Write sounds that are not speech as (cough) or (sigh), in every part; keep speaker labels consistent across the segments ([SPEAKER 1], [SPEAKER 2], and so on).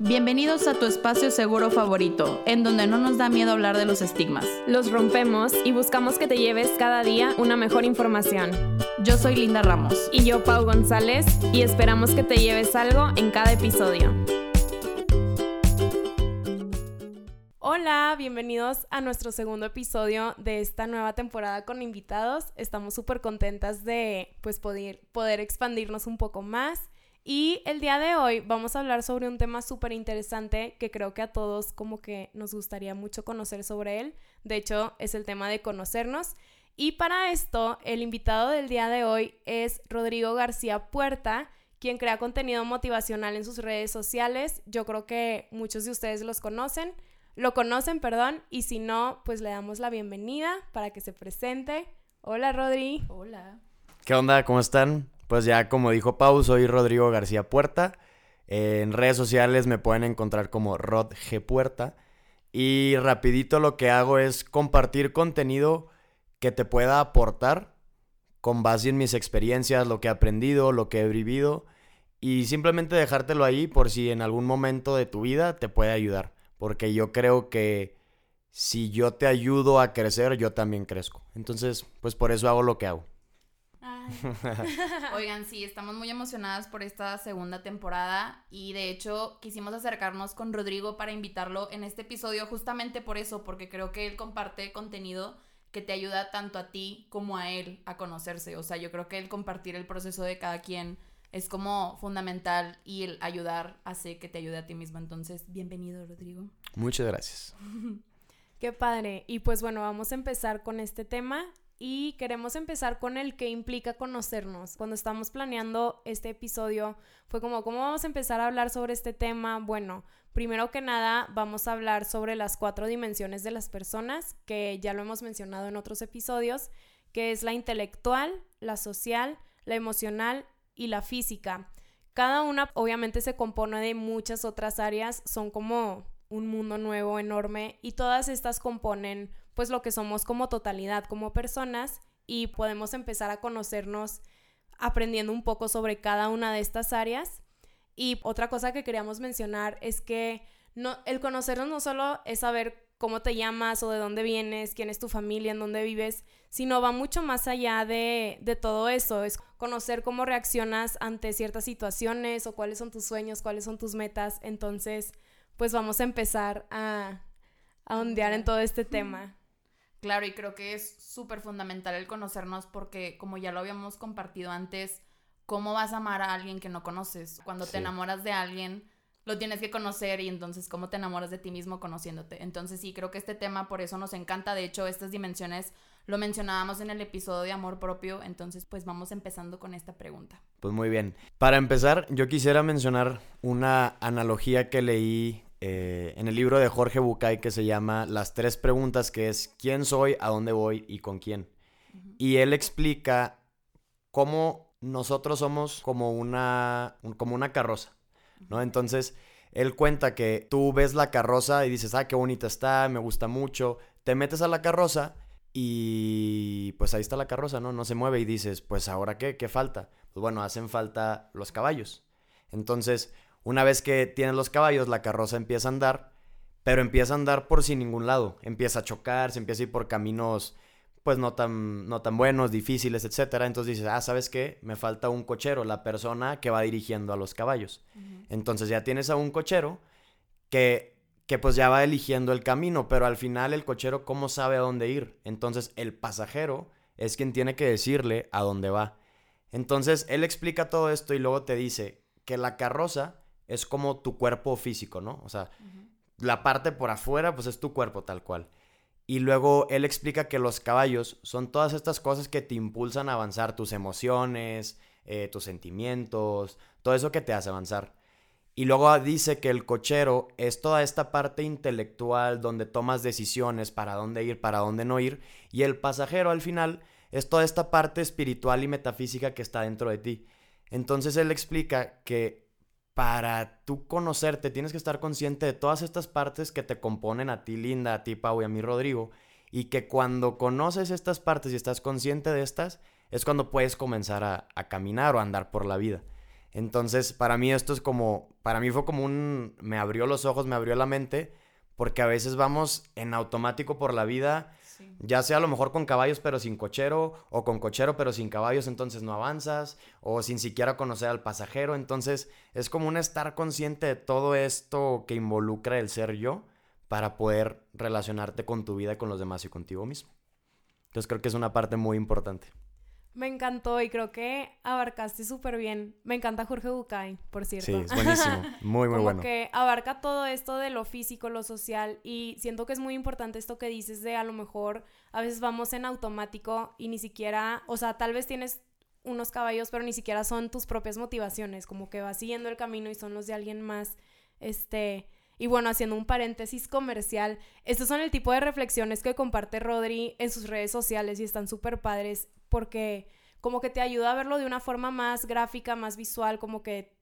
[SPEAKER 1] Bienvenidos a tu espacio seguro favorito, en donde no nos da miedo hablar de los estigmas.
[SPEAKER 2] Los rompemos y buscamos que te lleves cada día una mejor información.
[SPEAKER 1] Yo soy Linda Ramos.
[SPEAKER 2] Y yo, Pau González, y esperamos que te lleves algo en cada episodio. Hola, bienvenidos a nuestro segundo episodio de esta nueva temporada con invitados. Estamos súper contentas de pues, poder, poder expandirnos un poco más y el día de hoy vamos a hablar sobre un tema súper interesante que creo que a todos como que nos gustaría mucho conocer sobre él. De hecho, es el tema de conocernos. Y para esto, el invitado del día de hoy es Rodrigo García Puerta, quien crea contenido motivacional en sus redes sociales. Yo creo que muchos de ustedes los conocen, lo conocen, perdón, y si no, pues le damos la bienvenida para que se presente. Hola, Rodri.
[SPEAKER 3] Hola.
[SPEAKER 4] ¿Qué onda? ¿Cómo están? Pues ya como dijo Pau, soy Rodrigo García Puerta. en redes sociales me pueden encontrar como Rod G Puerta. Y rapidito lo que hago es compartir contenido que te pueda aportar con base en mis experiencias, lo que he aprendido, lo que he vivido. Y simplemente dejártelo ahí por si en algún momento de tu vida te puede ayudar. Porque yo creo que si yo te ayudo a crecer, yo también crezco. Entonces, pues por eso hago lo que hago. (laughs)
[SPEAKER 3] Oigan, sí, estamos muy emocionadas por esta segunda temporada y de hecho quisimos acercarnos con Rodrigo para invitarlo en este episodio justamente por eso, porque creo que él comparte contenido que te ayuda tanto a ti como a él a conocerse. O sea, yo creo que el compartir el proceso de cada quien es como fundamental y el ayudar hace que te ayude a ti mismo. Entonces, bienvenido, Rodrigo.
[SPEAKER 4] Muchas gracias. (laughs)
[SPEAKER 2] Qué padre. Y pues bueno, vamos a empezar con este tema y queremos empezar con el que implica conocernos. Cuando estamos planeando este episodio, fue como, ¿cómo vamos a empezar a hablar sobre este tema? Bueno, primero que nada, vamos a hablar sobre las cuatro dimensiones de las personas, que ya lo hemos mencionado en otros episodios, que es la intelectual, la social, la emocional y la física. Cada una obviamente se compone de muchas otras áreas, son como un mundo nuevo enorme y todas estas componen pues lo que somos como totalidad, como personas y podemos empezar a conocernos aprendiendo un poco sobre cada una de estas áreas. Y otra cosa que queríamos mencionar es que no, el conocernos no solo es saber cómo te llamas o de dónde vienes, quién es tu familia, en dónde vives, sino va mucho más allá de, de, todo eso. Es conocer cómo reaccionas ante ciertas situaciones o cuáles son tus sueños, cuáles son tus metas. Entonces, pues vamos a empezar a, a ondear en todo este tema. (laughs)
[SPEAKER 3] Claro, y creo que es súper fundamental el conocernos porque, como ya lo habíamos compartido antes, ¿cómo vas a amar a alguien que no conoces? Cuando te enamoras de alguien, lo tienes que conocer y entonces, ¿cómo te enamoras de ti mismo conociéndote? Entonces, sí, creo que este tema por eso nos encanta. De hecho, estas dimensiones lo mencionábamos en el episodio de amor propio. Entonces, pues vamos empezando con esta pregunta.
[SPEAKER 4] Pues muy bien. Para empezar, yo quisiera mencionar una analogía que leí eh, en el libro de Jorge Bucay que se llama Las tres preguntas, que es quién soy, a dónde voy y con quién. Y él explica cómo nosotros somos como una, como una carroza, ¿no? Entonces, él cuenta que tú ves la carroza y dices, ah, qué bonita está, me gusta mucho, te metes a la carroza y pues ahí está la carroza, ¿no? No se mueve y dices, pues ahora qué, ¿qué falta? Pues bueno, hacen falta los caballos. Entonces, una vez que tienes los caballos, la carroza empieza a andar, pero empieza a andar por sin ningún lado. Empieza a chocar, se empieza a ir por caminos pues no tan, no tan buenos, difíciles, etcétera. Entonces dices, ah, ¿sabes qué? Me falta un cochero, la persona que va dirigiendo a los caballos. Entonces ya tienes a un cochero que, que pues ya va eligiendo el camino, pero al final el cochero, ¿cómo sabe a dónde ir? Entonces el pasajero es quien tiene que decirle a dónde va. Entonces él explica todo esto y luego te dice que la carroza es como tu cuerpo físico, ¿no? O sea, la parte por afuera, pues es tu cuerpo tal cual. Y luego él explica que los caballos son todas estas cosas que te impulsan a avanzar, tus emociones, eh, tus sentimientos, todo eso que te hace avanzar. Y luego dice que el cochero es toda esta parte intelectual donde tomas decisiones para dónde ir, para dónde no ir. Y el pasajero al final es toda esta parte espiritual y metafísica que está dentro de ti. Entonces él explica que para tú conocerte tienes que estar consciente de todas estas partes que te componen a ti, Linda, a ti, Pau y a mí, Rodrigo. Y que cuando conoces estas partes y estás consciente de estas, es cuando puedes comenzar a, caminar o andar por la vida. Entonces, para mí esto es como, para mí fue como un, me abrió los ojos, me abrió la mente, porque a veces vamos en automático por la vida, ya sea a lo mejor con caballos pero sin cochero, o con cochero pero sin caballos, entonces no avanzas, o sin siquiera conocer al pasajero, entonces es como un estar consciente de todo esto que involucra el ser yo para poder relacionarte con tu vida, con los demás y contigo mismo. Entonces creo que es una parte muy importante.
[SPEAKER 2] Me encantó y creo que abarcaste súper bien. Me encanta Jorge Bucay, por cierto.
[SPEAKER 4] Sí, es (laughs) buenísimo. Muy, muy
[SPEAKER 2] Como
[SPEAKER 4] bueno.
[SPEAKER 2] que abarca todo esto de lo físico, lo social y siento que es muy importante esto que dices de a lo mejor a veces vamos en automático y ni siquiera, o sea, tal vez tienes unos caballos, pero ni siquiera son tus propias motivaciones, como que vas siguiendo el camino y son los de alguien más, este, y bueno, haciendo un paréntesis comercial, estos son el tipo de reflexiones que comparte Rodri en sus redes sociales y están súper padres porque como que te ayuda a verlo de una forma más gráfica, más visual, como que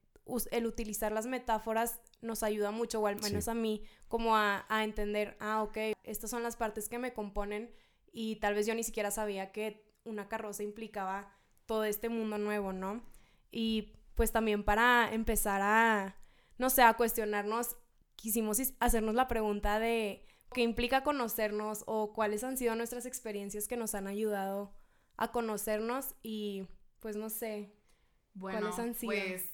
[SPEAKER 2] el utilizar las metáforas nos ayuda mucho, o al menos
[SPEAKER 4] Sí.
[SPEAKER 2] a mí, como a, a entender, ah, ok, estas son las partes que me componen y tal vez yo ni siquiera sabía que una carroza implicaba todo este mundo nuevo, ¿no? Y pues también para empezar a, no sé, a cuestionarnos, quisimos is- hacernos la pregunta de qué implica conocernos o cuáles han sido nuestras experiencias que nos han ayudado a conocernos y pues no sé,
[SPEAKER 3] Bueno,
[SPEAKER 2] ¿Cuáles han sido?
[SPEAKER 3] pues,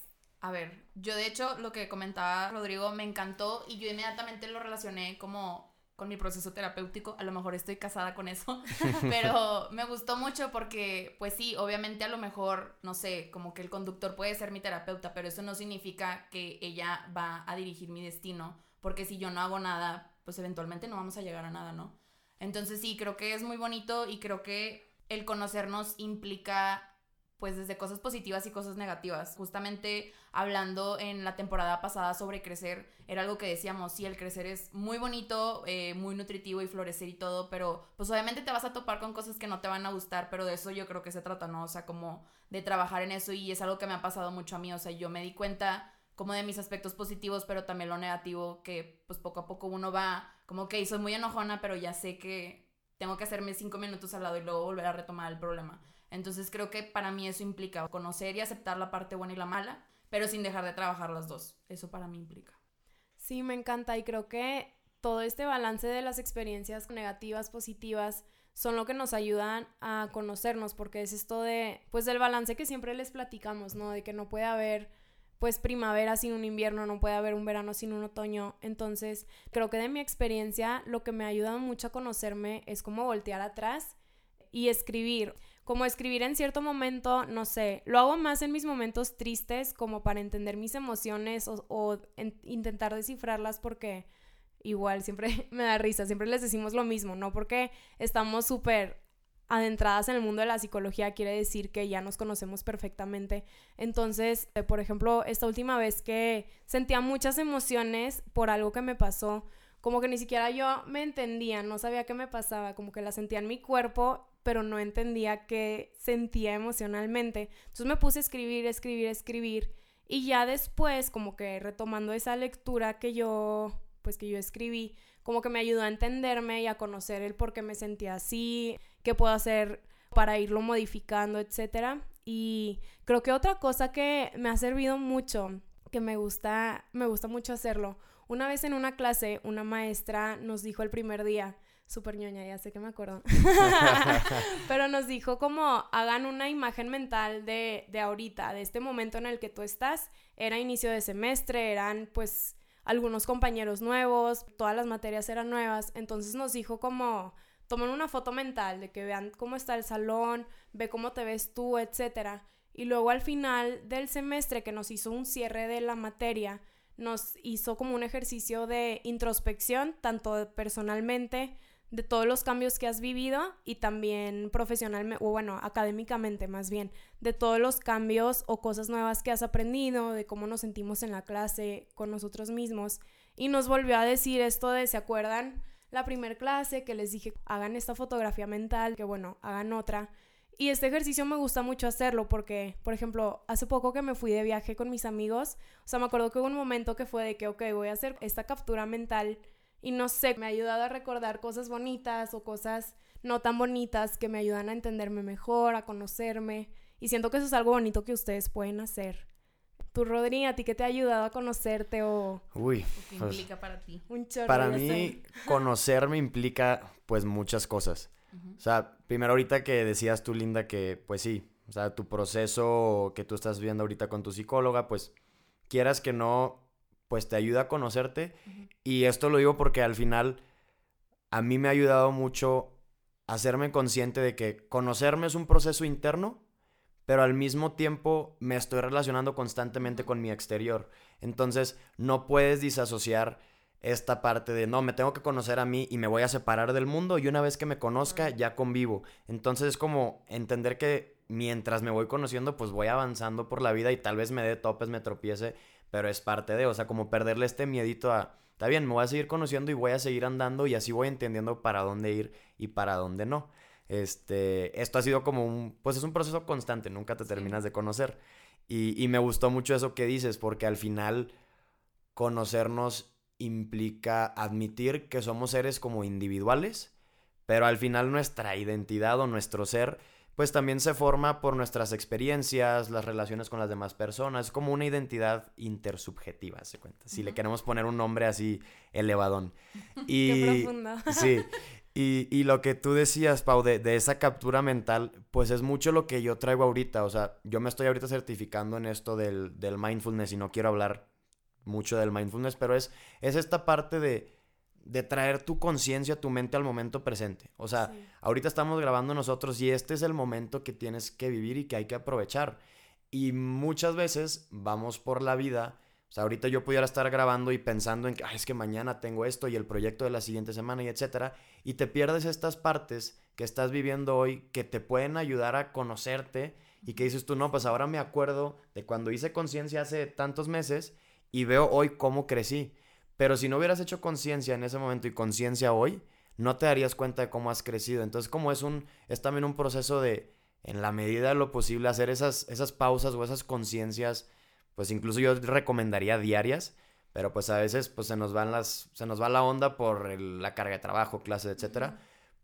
[SPEAKER 3] a ver, yo de hecho lo que comentaba Rodrigo me encantó y yo inmediatamente lo relacioné como con mi proceso terapéutico. A lo mejor estoy casada con eso, (laughs) pero me gustó mucho porque, pues sí, obviamente a lo mejor, no sé, como que el conductor puede ser mi terapeuta, pero eso no significa que ella va a dirigir mi destino, porque si yo no hago nada, pues eventualmente no vamos a llegar a nada, ¿no? Entonces sí, creo que es muy bonito y creo que el conocernos implica pues desde cosas positivas y cosas negativas. Justamente hablando en la temporada pasada sobre crecer, era algo que decíamos, sí, el crecer es muy bonito, eh, muy nutritivo y florecer y todo, pero pues obviamente te vas a topar con cosas que no te van a gustar, pero de eso yo creo que se trata, ¿no? O sea, como de trabajar en eso y es algo que me ha pasado mucho a mí, o sea, yo me di cuenta como de mis aspectos positivos, pero también lo negativo, que pues poco a poco uno va como que soy muy enojona, pero ya sé que tengo que hacerme cinco minutos al lado y luego volver a retomar el problema. Entonces creo que para mí eso implica conocer y aceptar la parte buena y la mala, pero sin dejar de trabajar las dos. Eso para mí implica.
[SPEAKER 2] Sí, me encanta y creo que todo este balance de las experiencias negativas, positivas, son lo que nos ayudan a conocernos, porque es esto de, pues del balance que siempre les platicamos, ¿no? De que no puede haber, pues, primavera sin un invierno, no puede haber un verano sin un otoño. Entonces, creo que de mi experiencia, lo que me ha ayudado mucho a conocerme es como voltear atrás y escribir. Como escribir en cierto momento, no sé, lo hago más en mis momentos tristes como para entender mis emociones o, o en- intentar descifrarlas porque igual siempre (laughs) me da risa, siempre les decimos lo mismo, no porque estamos súper adentradas en el mundo de la psicología quiere decir que ya nos conocemos perfectamente. Entonces, eh, por ejemplo, esta última vez que sentía muchas emociones por algo que me pasó, como que ni siquiera yo me entendía, no sabía qué me pasaba, como que la sentía en mi cuerpo, pero no entendía qué sentía emocionalmente. Entonces me puse a escribir, escribir, escribir y ya después, como que retomando esa lectura que yo, pues que yo escribí, como que me ayudó a entenderme y a conocer el por qué me sentía así, qué puedo hacer para irlo modificando, etcétera. Y creo que otra cosa que me ha servido mucho, que me gusta, me gusta mucho hacerlo, una vez en una clase, una maestra nos dijo el primer día, súper ñoña, ya sé que me acuerdo, (laughs) (laughs) pero nos dijo como hagan una imagen mental de, de ahorita, de este momento en el que tú estás, era inicio de semestre, eran pues algunos compañeros nuevos, todas las materias eran nuevas, entonces nos dijo como tomen una foto mental de que vean cómo está el salón, ve cómo te ves tú, etcétera. Y luego al final del semestre que nos hizo un cierre de la materia, nos hizo como un ejercicio de introspección, tanto personalmente, de todos los cambios que has vivido y también profesionalmente, o bueno, académicamente más bien, de todos los cambios o cosas nuevas que has aprendido, de cómo nos sentimos en la clase con nosotros mismos. Y nos volvió a decir esto de, ¿se acuerdan? La primer clase que les dije, hagan esta fotografía mental, que bueno, hagan otra. Y este ejercicio me gusta mucho hacerlo porque, por ejemplo, hace poco que me fui de viaje con mis amigos, o sea, me acuerdo que hubo un momento que fue de que, ok, voy a hacer esta captura mental y no sé, me ha ayudado a recordar cosas bonitas o cosas no tan bonitas que me ayudan a entenderme mejor, a conocerme. Y siento que eso es algo bonito que ustedes pueden hacer. Tú, Rodri, ¿a ti qué te ha ayudado a conocerte o...?
[SPEAKER 4] Uy.
[SPEAKER 3] ¿Qué
[SPEAKER 4] pues,
[SPEAKER 3] implica para ti?
[SPEAKER 2] Un chorro.
[SPEAKER 4] para mí, conocerme implica, pues, muchas cosas. O sea, primero ahorita que decías tú, Linda, que, pues sí, o sea, tu proceso que tú estás viendo ahorita con tu psicóloga, pues, quieras que no, pues te ayuda a conocerte. Y esto lo digo porque al final a mí me ha ayudado mucho hacerme consciente de que conocerme es un proceso interno, pero al mismo tiempo me estoy relacionando constantemente con mi exterior. Entonces no puedes disasociar esta parte de, no, me tengo que conocer a mí y me voy a separar del mundo y una vez que me conozca ya convivo. Entonces es como entender que mientras me voy conociendo, pues voy avanzando por la vida y tal vez me dé topes, me tropiece, pero es parte de, o sea, como perderle este miedito a, está bien, me voy a seguir conociendo y voy a seguir andando y así voy entendiendo para dónde ir y para dónde no. Este, esto ha sido como un, pues es un proceso constante, nunca te terminas de conocer. Y, y me gustó mucho eso que dices, porque al final conocernos implica admitir que somos seres como individuales, pero al final nuestra identidad o nuestro ser, pues también se forma por nuestras experiencias, las relaciones con las demás personas, es como una identidad intersubjetiva, se cuenta, si le queremos poner un nombre así elevadón. (laughs)
[SPEAKER 2] Qué
[SPEAKER 4] Y,
[SPEAKER 2] profundo. (laughs)
[SPEAKER 4] Sí. Y, y lo que tú decías, Pau, de, de esa captura mental, pues es mucho lo que yo traigo ahorita. O sea, yo me estoy ahorita certificando en esto del, del mindfulness y no quiero hablar mucho del mindfulness, pero es, es esta parte de, de traer tu conciencia, tu mente al momento presente. O sea,
[SPEAKER 2] Sí.
[SPEAKER 4] ahorita estamos grabando nosotros y este es el momento que tienes que vivir y que hay que aprovechar. Y muchas veces vamos por la vida. O sea, ahorita yo pudiera estar grabando y pensando en que, "Ay, es que mañana tengo esto y el proyecto de la siguiente semana y etcétera. Y te pierdes estas partes que estás viviendo hoy que te pueden ayudar a conocerte y que dices tú, no, pues ahora me acuerdo de cuando hice conciencia hace tantos meses y veo hoy cómo crecí. Pero si no hubieras hecho conciencia en ese momento y conciencia hoy, no te darías cuenta de cómo has crecido. Entonces, como es un, es también un proceso de, en la medida de lo posible, hacer esas, esas pausas o esas conciencias, pues incluso yo recomendaría diarias, pero pues a veces pues se nos van las, se nos va la onda por el- la carga de trabajo, clases, etcétera.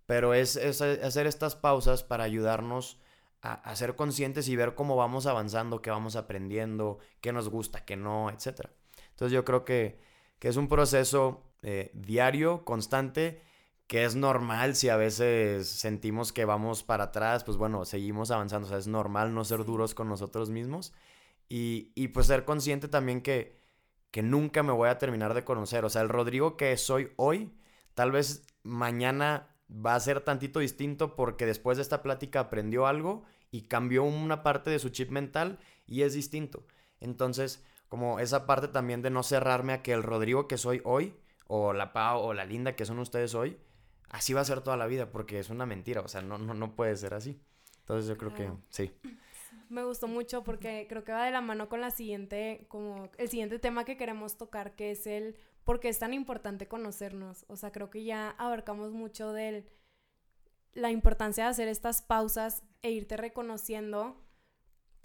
[SPEAKER 4] Pero es, es hacer estas pausas para ayudarnos a, a ser conscientes y ver cómo vamos avanzando, qué vamos aprendiendo, qué nos gusta, qué no, etcétera. Entonces yo creo que, que es un proceso eh, diario, constante, que es normal si a veces sentimos que vamos para atrás, pues bueno, seguimos avanzando, o sea, es normal no ser duros con nosotros mismos y, y pues ser consciente también que, que nunca me voy a terminar de conocer, o sea, el Rodrigo que soy hoy, tal vez mañana va a ser tantito distinto porque después de esta plática aprendió algo y cambió una parte de su chip mental y es distinto. Entonces, como esa parte también de no cerrarme a que el Rodrigo que soy hoy, o la Pau o la Linda que son ustedes hoy, así va a ser toda la vida, porque es una mentira, o sea, no, no, no puede ser así. Entonces yo creo
[SPEAKER 2] Claro.
[SPEAKER 4] que sí. (clears throat)
[SPEAKER 2] Me gustó mucho porque creo que va de la mano con la siguiente, como el siguiente tema que queremos tocar, que es el por qué es tan importante conocernos. O sea, creo que ya abarcamos mucho de la importancia de hacer estas pausas e irte reconociendo,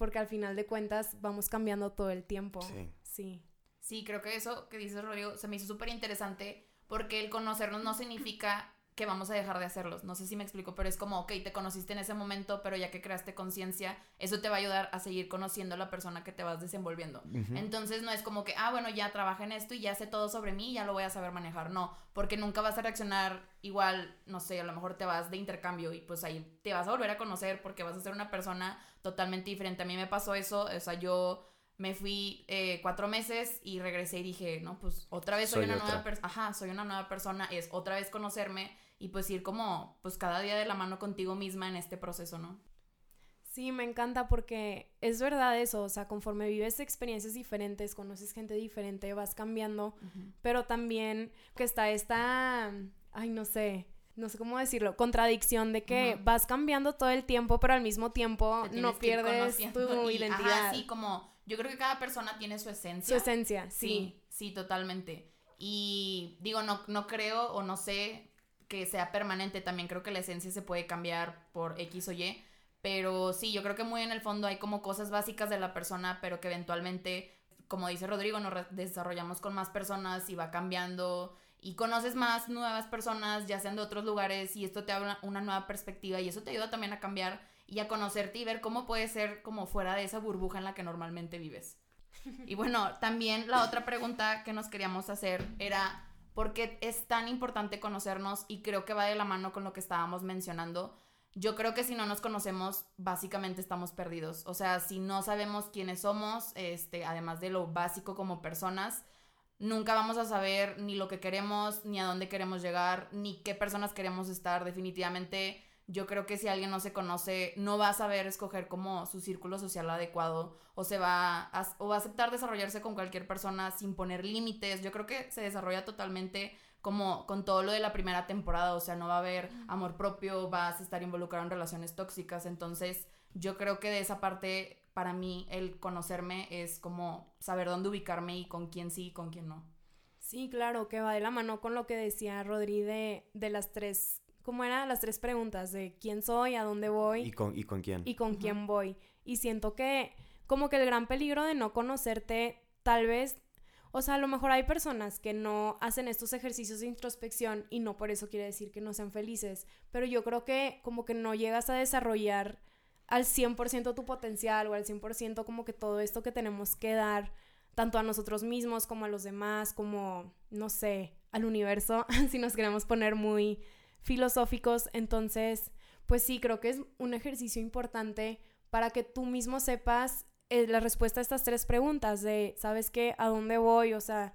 [SPEAKER 2] porque al final de cuentas vamos cambiando todo el tiempo.
[SPEAKER 4] Sí.
[SPEAKER 2] Sí.
[SPEAKER 3] Sí, creo que eso que dices, Rodrigo, se me hizo súper interesante porque el conocernos no significa que vamos a dejar de hacerlos. No sé si me explico, pero es como, ok, te conociste en ese momento, pero ya que creaste conciencia, eso te va a ayudar a seguir conociendo a la persona que te vas desenvolviendo. Entonces no es como que, ah, bueno, ya trabaja en esto y ya sé todo sobre mí y ya lo voy a saber manejar. No, porque nunca vas a reaccionar igual, no sé, a lo mejor te vas de intercambio y pues ahí te vas a volver a conocer porque vas a ser una persona totalmente diferente. A mí me pasó eso, o sea, yo me fui eh, cuatro meses y regresé y dije, no, pues otra vez soy,
[SPEAKER 4] Soy
[SPEAKER 3] una
[SPEAKER 4] otra.
[SPEAKER 3] nueva persona, ajá, soy una nueva persona, es otra vez conocerme y pues ir como, pues cada día de la mano contigo misma en este proceso, ¿no?
[SPEAKER 2] Sí, me encanta porque es verdad eso, o sea, conforme vives experiencias diferentes, conoces gente diferente, vas cambiando, pero también que está esta, ay, no sé, no sé cómo decirlo, contradicción de que vas cambiando todo el tiempo, pero al mismo tiempo no pierdes tu
[SPEAKER 3] y,
[SPEAKER 2] identidad,
[SPEAKER 3] Ajá, sí, como yo creo que cada persona tiene su esencia.
[SPEAKER 2] su esencia, sí.
[SPEAKER 3] Sí, sí, totalmente. Y digo, no, no creo o no sé que sea permanente. También creo que la esencia se puede cambiar por X o Y. Pero sí, yo creo que muy en el fondo hay como cosas básicas de la persona, pero que eventualmente, como dice Rodrigo, nos desarrollamos con más personas y va cambiando y conoces más nuevas personas, ya sean de otros lugares, y esto te habla una nueva perspectiva y eso te ayuda también a cambiar y a conocerte y ver cómo puedes ser como fuera de esa burbuja en la que normalmente vives. Y bueno, también la otra pregunta que nos queríamos hacer era, ¿por qué es tan importante conocernos? Y creo que va de la mano con lo que estábamos mencionando. Yo creo que si no nos conocemos, básicamente estamos perdidos. O sea, si no sabemos quiénes somos, este, además de lo básico como personas, nunca vamos a saber ni lo que queremos, ni a dónde queremos llegar, ni qué personas queremos estar. Definitivamente yo creo que si alguien no se conoce, no va a saber escoger como su círculo social adecuado o se va a, o va a aceptar desarrollarse con cualquier persona sin poner límites. Yo creo que se desarrolla totalmente como con todo lo de la primera temporada, o sea, no va a haber amor propio, vas a estar involucrado en relaciones tóxicas, entonces yo creo que de esa parte para mí el conocerme es como saber dónde ubicarme y con quién sí y con quién no.
[SPEAKER 2] Sí, claro, que va de la mano con lo que decía Rodri de, de las tres ¿cómo eran las tres preguntas? De quién soy, a dónde voy.
[SPEAKER 4] ¿Y con, y con quién?
[SPEAKER 2] Y con quién voy. Y siento que como que el gran peligro de no conocerte, tal vez, o sea, a lo mejor hay personas que no hacen estos ejercicios de introspección y no por eso quiere decir que no sean felices, pero yo creo que como que no llegas a desarrollar al 100% tu potencial o al 100% como que todo esto que tenemos que dar, tanto a nosotros mismos como a los demás, como, no sé, al universo, (laughs) si nos queremos poner muy filosóficos. Entonces, pues sí, creo que es un ejercicio importante para que tú mismo sepas eh, la respuesta a estas tres preguntas de, ¿sabes qué? ¿A dónde voy? O sea,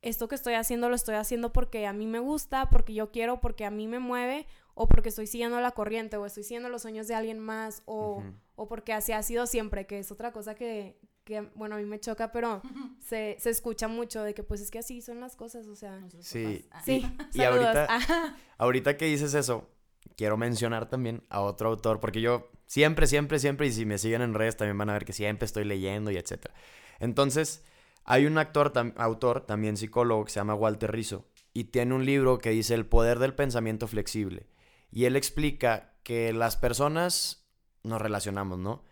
[SPEAKER 2] esto que estoy haciendo lo estoy haciendo porque a mí me gusta, porque yo quiero, porque a mí me mueve, o porque estoy siguiendo la corriente, o estoy siguiendo los sueños de alguien más, o, o porque así ha sido siempre, que es otra cosa que, que, bueno, a mí me choca, pero (laughs) se, se, escucha mucho de que pues es que así son las cosas, o sea.
[SPEAKER 4] Sí.
[SPEAKER 2] Sí.
[SPEAKER 4] Y, (laughs) ahorita, ahorita que dices eso, quiero mencionar también a otro autor, porque yo siempre, siempre, siempre, y si me siguen en redes también van a ver que siempre estoy leyendo y etcétera. Entonces, hay un actor, autor, también psicólogo, que se llama Walter Rizzo, y tiene un libro que dice El poder del pensamiento flexible. Y él explica que las personas nos relacionamos, ¿no?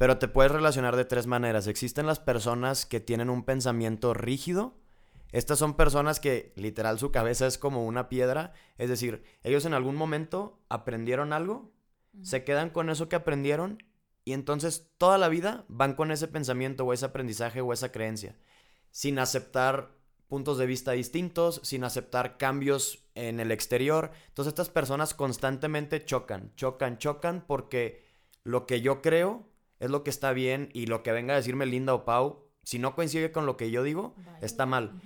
[SPEAKER 4] Pero te puedes relacionar de tres maneras. Existen las personas que tienen un pensamiento rígido. Estas son personas que literal su cabeza es como una piedra. Es decir, ellos en algún momento aprendieron algo, se quedan con eso que aprendieron y entonces toda la vida van con ese pensamiento o ese aprendizaje o esa creencia. Sin aceptar puntos de vista distintos, sin aceptar cambios en el exterior. Entonces estas personas constantemente chocan, chocan, chocan porque lo que yo creo es lo que está bien y lo que venga a decirme Linda o Pau, si no coincide con lo que yo digo, está mal.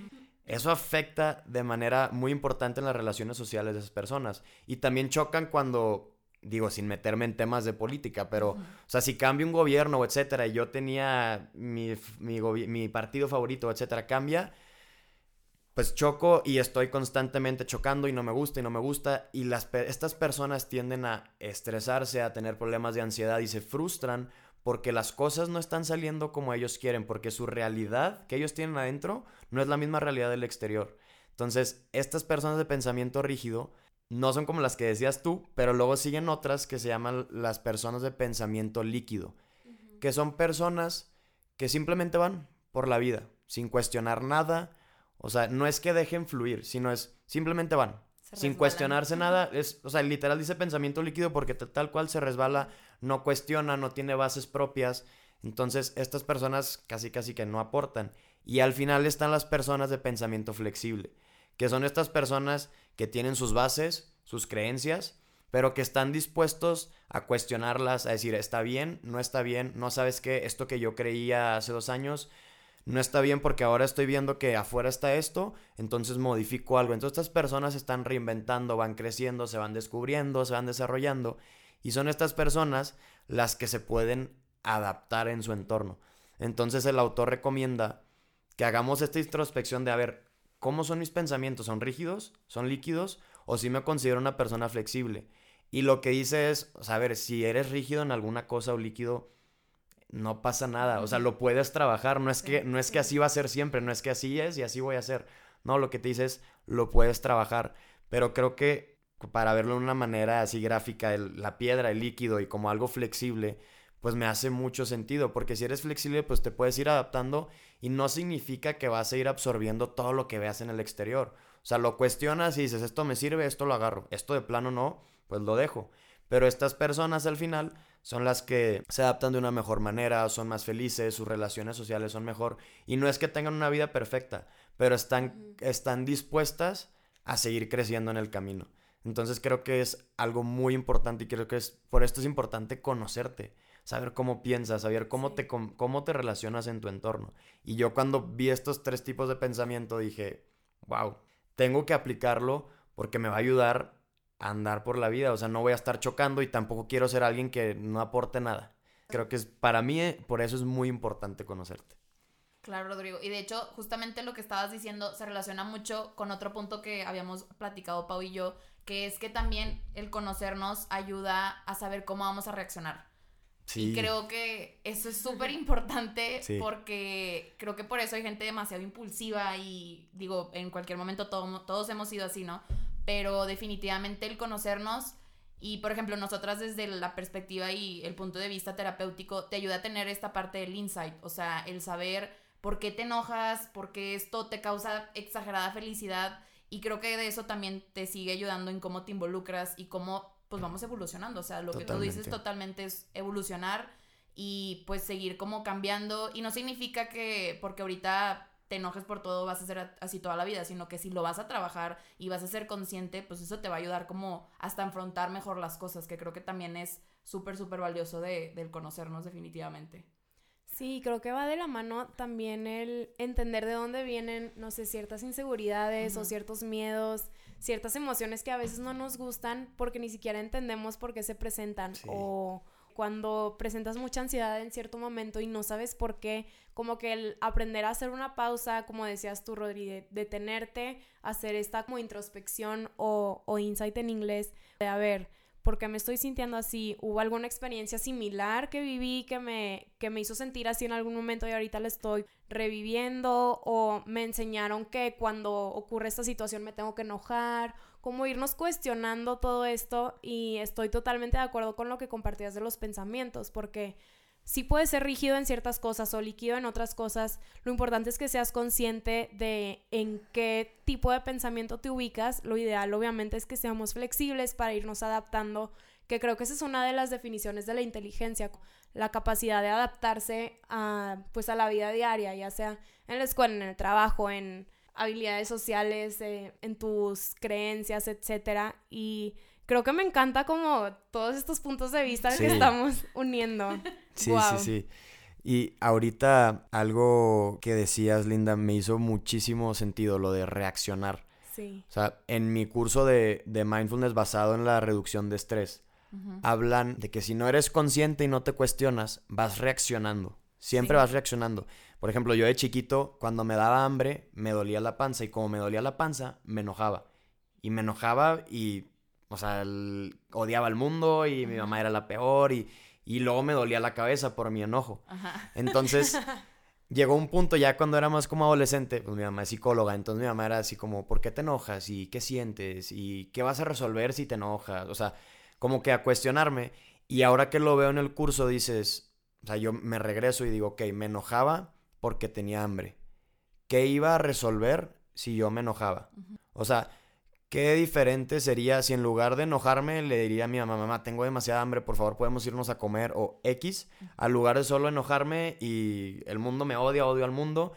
[SPEAKER 4] Eso afecta de manera muy importante en las relaciones sociales de esas personas. Y también chocan cuando, digo, sin meterme en temas de política, pero, o sea, si cambia un gobierno, etcétera, y yo tenía mi, mi partido favorito, etcétera, cambia, pues choco y estoy constantemente chocando y no me gusta y no me gusta. Y las, estas personas tienden a estresarse, a tener problemas de ansiedad y se frustran porque las cosas no están saliendo como ellos quieren, porque su realidad que ellos tienen adentro no es la misma realidad del exterior. Entonces, estas personas de pensamiento rígido no son como las que decías tú, pero luego siguen otras que se llaman las personas de pensamiento líquido, que son personas que simplemente van por la vida, sin cuestionar nada. O sea, no es que dejen fluir, sino es simplemente van, sin cuestionarse nada. Es, o sea, literal dice pensamiento líquido porque tal cual se resbala no cuestiona, no tiene bases propias. Entonces, estas personas casi casi que no aportan. Y al final están las personas de pensamiento flexible, que son estas personas que tienen sus bases, sus creencias, pero que están dispuestos a cuestionarlas, a decir, está bien, no está bien, no sabes qué, esto que yo creía hace dos años, no está bien porque ahora estoy viendo que afuera está esto, entonces modifico algo. Entonces estas personas están reinventando, van creciendo, se van descubriendo, se van desarrollando y son estas personas las que se pueden adaptar en su entorno. Entonces el autor recomienda que hagamos esta introspección de a ver, ¿cómo son mis pensamientos? ¿Son rígidos? ¿Son líquidos? ¿O si me considero una persona flexible? Y lo que dice es, o sea, a ver, si eres rígido en alguna cosa o líquido, no pasa nada. O sea, lo puedes trabajar. No es que, no es que así va a ser siempre, no es que así es y así voy a ser. No, lo que te dice es, lo puedes trabajar. Pero creo que para verlo de una manera así gráfica, la piedra, el líquido y como algo flexible, pues me hace mucho sentido, porque si eres flexible, pues te puedes ir adaptando y no significa que vas a ir absorbiendo todo lo que veas en el exterior. O sea, lo cuestionas y dices, esto me sirve, esto lo agarro, esto de plano no, pues lo dejo. Pero estas personas al final son las que se adaptan de una mejor manera, son más felices, sus relaciones sociales son mejor. Y no es que tengan una vida perfecta, pero están, están dispuestas a seguir creciendo en el camino. Entonces creo que es algo muy importante y creo que es por esto es importante conocerte, saber cómo piensas, saber cómo, te, cómo te relacionas en tu entorno. Y yo cuando vi estos tres tipos de pensamiento dije, wow, tengo que aplicarlo porque me va a ayudar andar por la vida. O sea, no voy a estar chocando y tampoco quiero ser alguien que no aporte nada. Creo que es, para mí, eh, por eso es muy importante conocerte.
[SPEAKER 3] Claro, Rodrigo. Y de hecho, justamente lo que estabas diciendo se relaciona mucho con otro punto que habíamos platicado Pau y yo, que es que también el conocernos ayuda a saber cómo vamos a reaccionar. Sí. Y creo que eso es súper importante (laughs) porque creo que por eso hay gente demasiado impulsiva y digo, en cualquier momento todos hemos sido así, ¿no? pero definitivamente el conocernos y, por ejemplo, nosotras desde la perspectiva y el punto de vista terapéutico te ayuda a tener esta parte del insight, o sea, el saber por qué te enojas, por qué esto te causa exagerada felicidad y creo que de eso también te sigue ayudando en cómo te involucras y cómo pues vamos evolucionando, o sea, lo que tú dices totalmente. es evolucionar y pues seguir como cambiando. Y no significa que porque ahorita te enojes por todo, vas a ser así toda la vida, sino que si lo vas a trabajar y vas a ser consciente, pues eso te va a ayudar como hasta enfrentar mejor las cosas, que creo que también es súper, súper valioso de, del conocernos definitivamente.
[SPEAKER 2] Sí, creo que va de la mano también el entender de dónde vienen, no sé, ciertas inseguridades o ciertos miedos, ciertas emociones que a veces no nos gustan porque ni siquiera entendemos por qué se presentan o cuando presentas mucha ansiedad en cierto momento y no sabes por qué, como que el aprender a hacer una pausa, como decías tú, Rodri, detenerte, hacer esta como introspección o, o insight en inglés, de a ver, ¿por qué me estoy sintiendo así? ¿Hubo alguna experiencia similar que viví que me, que me hizo sentir así en algún momento y ahorita la estoy reviviendo? ¿O me enseñaron que cuando ocurre esta situación me tengo que enojar? como irnos cuestionando todo esto y estoy totalmente de acuerdo con lo que compartías de los pensamientos, porque sí puedes ser rígido en ciertas cosas o líquido en otras cosas, lo importante es que seas consciente de en qué tipo de pensamiento te ubicas, lo ideal obviamente es que seamos flexibles para irnos adaptando, que creo que esa es una de las definiciones de la inteligencia, la capacidad de adaptarse a pues a la vida diaria, ya sea en la escuela, en el trabajo, en habilidades sociales, eh, en tus creencias, etcétera. Y creo que me encanta como todos estos puntos de vista que estamos uniendo. (laughs)
[SPEAKER 4] Sí, sí, sí. Y ahorita algo que decías, Linda, me hizo muchísimo sentido, lo de reaccionar. Sí. O sea, en mi curso de, de mindfulness basado en la reducción de estrés, hablan de que si no eres consciente y no te cuestionas, vas reaccionando. Siempre vas reaccionando. Por ejemplo, yo de chiquito, cuando me daba hambre, me dolía la panza. Y como me dolía la panza, me enojaba. Y me enojaba y, o sea, odiaba al mundo y mi mamá era la peor. Y, y, luego me dolía la cabeza por mi enojo. Entonces, (laughs) llegó un punto ya cuando era más como adolescente, pues mi mamá es psicóloga. Entonces mi mamá era así como, ¿por qué te enojas? ¿Y qué sientes? ¿Y qué vas a resolver si te enojas? O sea, como que a cuestionarme. Y ahora que lo veo en el curso, dices, o sea, yo me regreso y digo, ok, me enojaba porque tenía hambre. ¿Qué iba a resolver si yo me enojaba? O sea, qué diferente sería si en lugar de enojarme le diría a mi mamá, mamá, tengo demasiada hambre, por favor podemos irnos a comer o X, al lugar de solo enojarme y el mundo me odia, odio al mundo.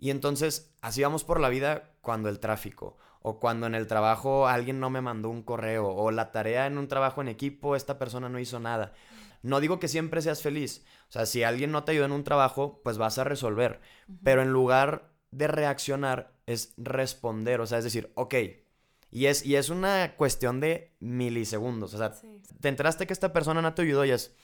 [SPEAKER 4] Y entonces así vamos por la vida cuando el tráfico o cuando en el trabajo alguien no me mandó un correo o la tarea en un trabajo en equipo, esta persona no hizo nada. No digo que siempre seas feliz. O sea, si alguien no te ayuda en un trabajo, pues vas a resolver. Pero en lugar de reaccionar, es responder. O sea, es decir, ok. Y es, y es una cuestión de milisegundos. O sea, te enteraste que esta persona no te ayudó y es.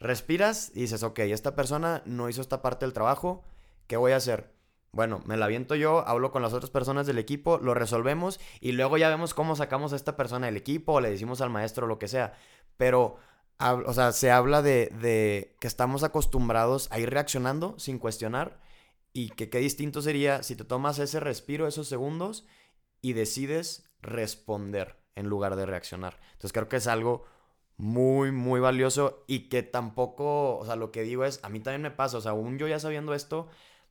[SPEAKER 4] Respiras y dices, ok, esta persona no hizo esta parte del trabajo. ¿Qué voy a hacer? Bueno, me la aviento yo, hablo con las otras personas del equipo, lo resolvemos y luego ya vemos cómo sacamos a esta persona del equipo o le decimos al maestro lo que sea. Pero o sea, se habla de, que estamos acostumbrados a ir reaccionando sin cuestionar y que qué distinto sería si te tomas ese respiro, esos segundos y decides responder en lugar de reaccionar. Entonces creo que es algo muy, muy valioso y que tampoco, o sea, lo que digo es, a mí también me pasa, o sea, aún yo ya sabiendo esto,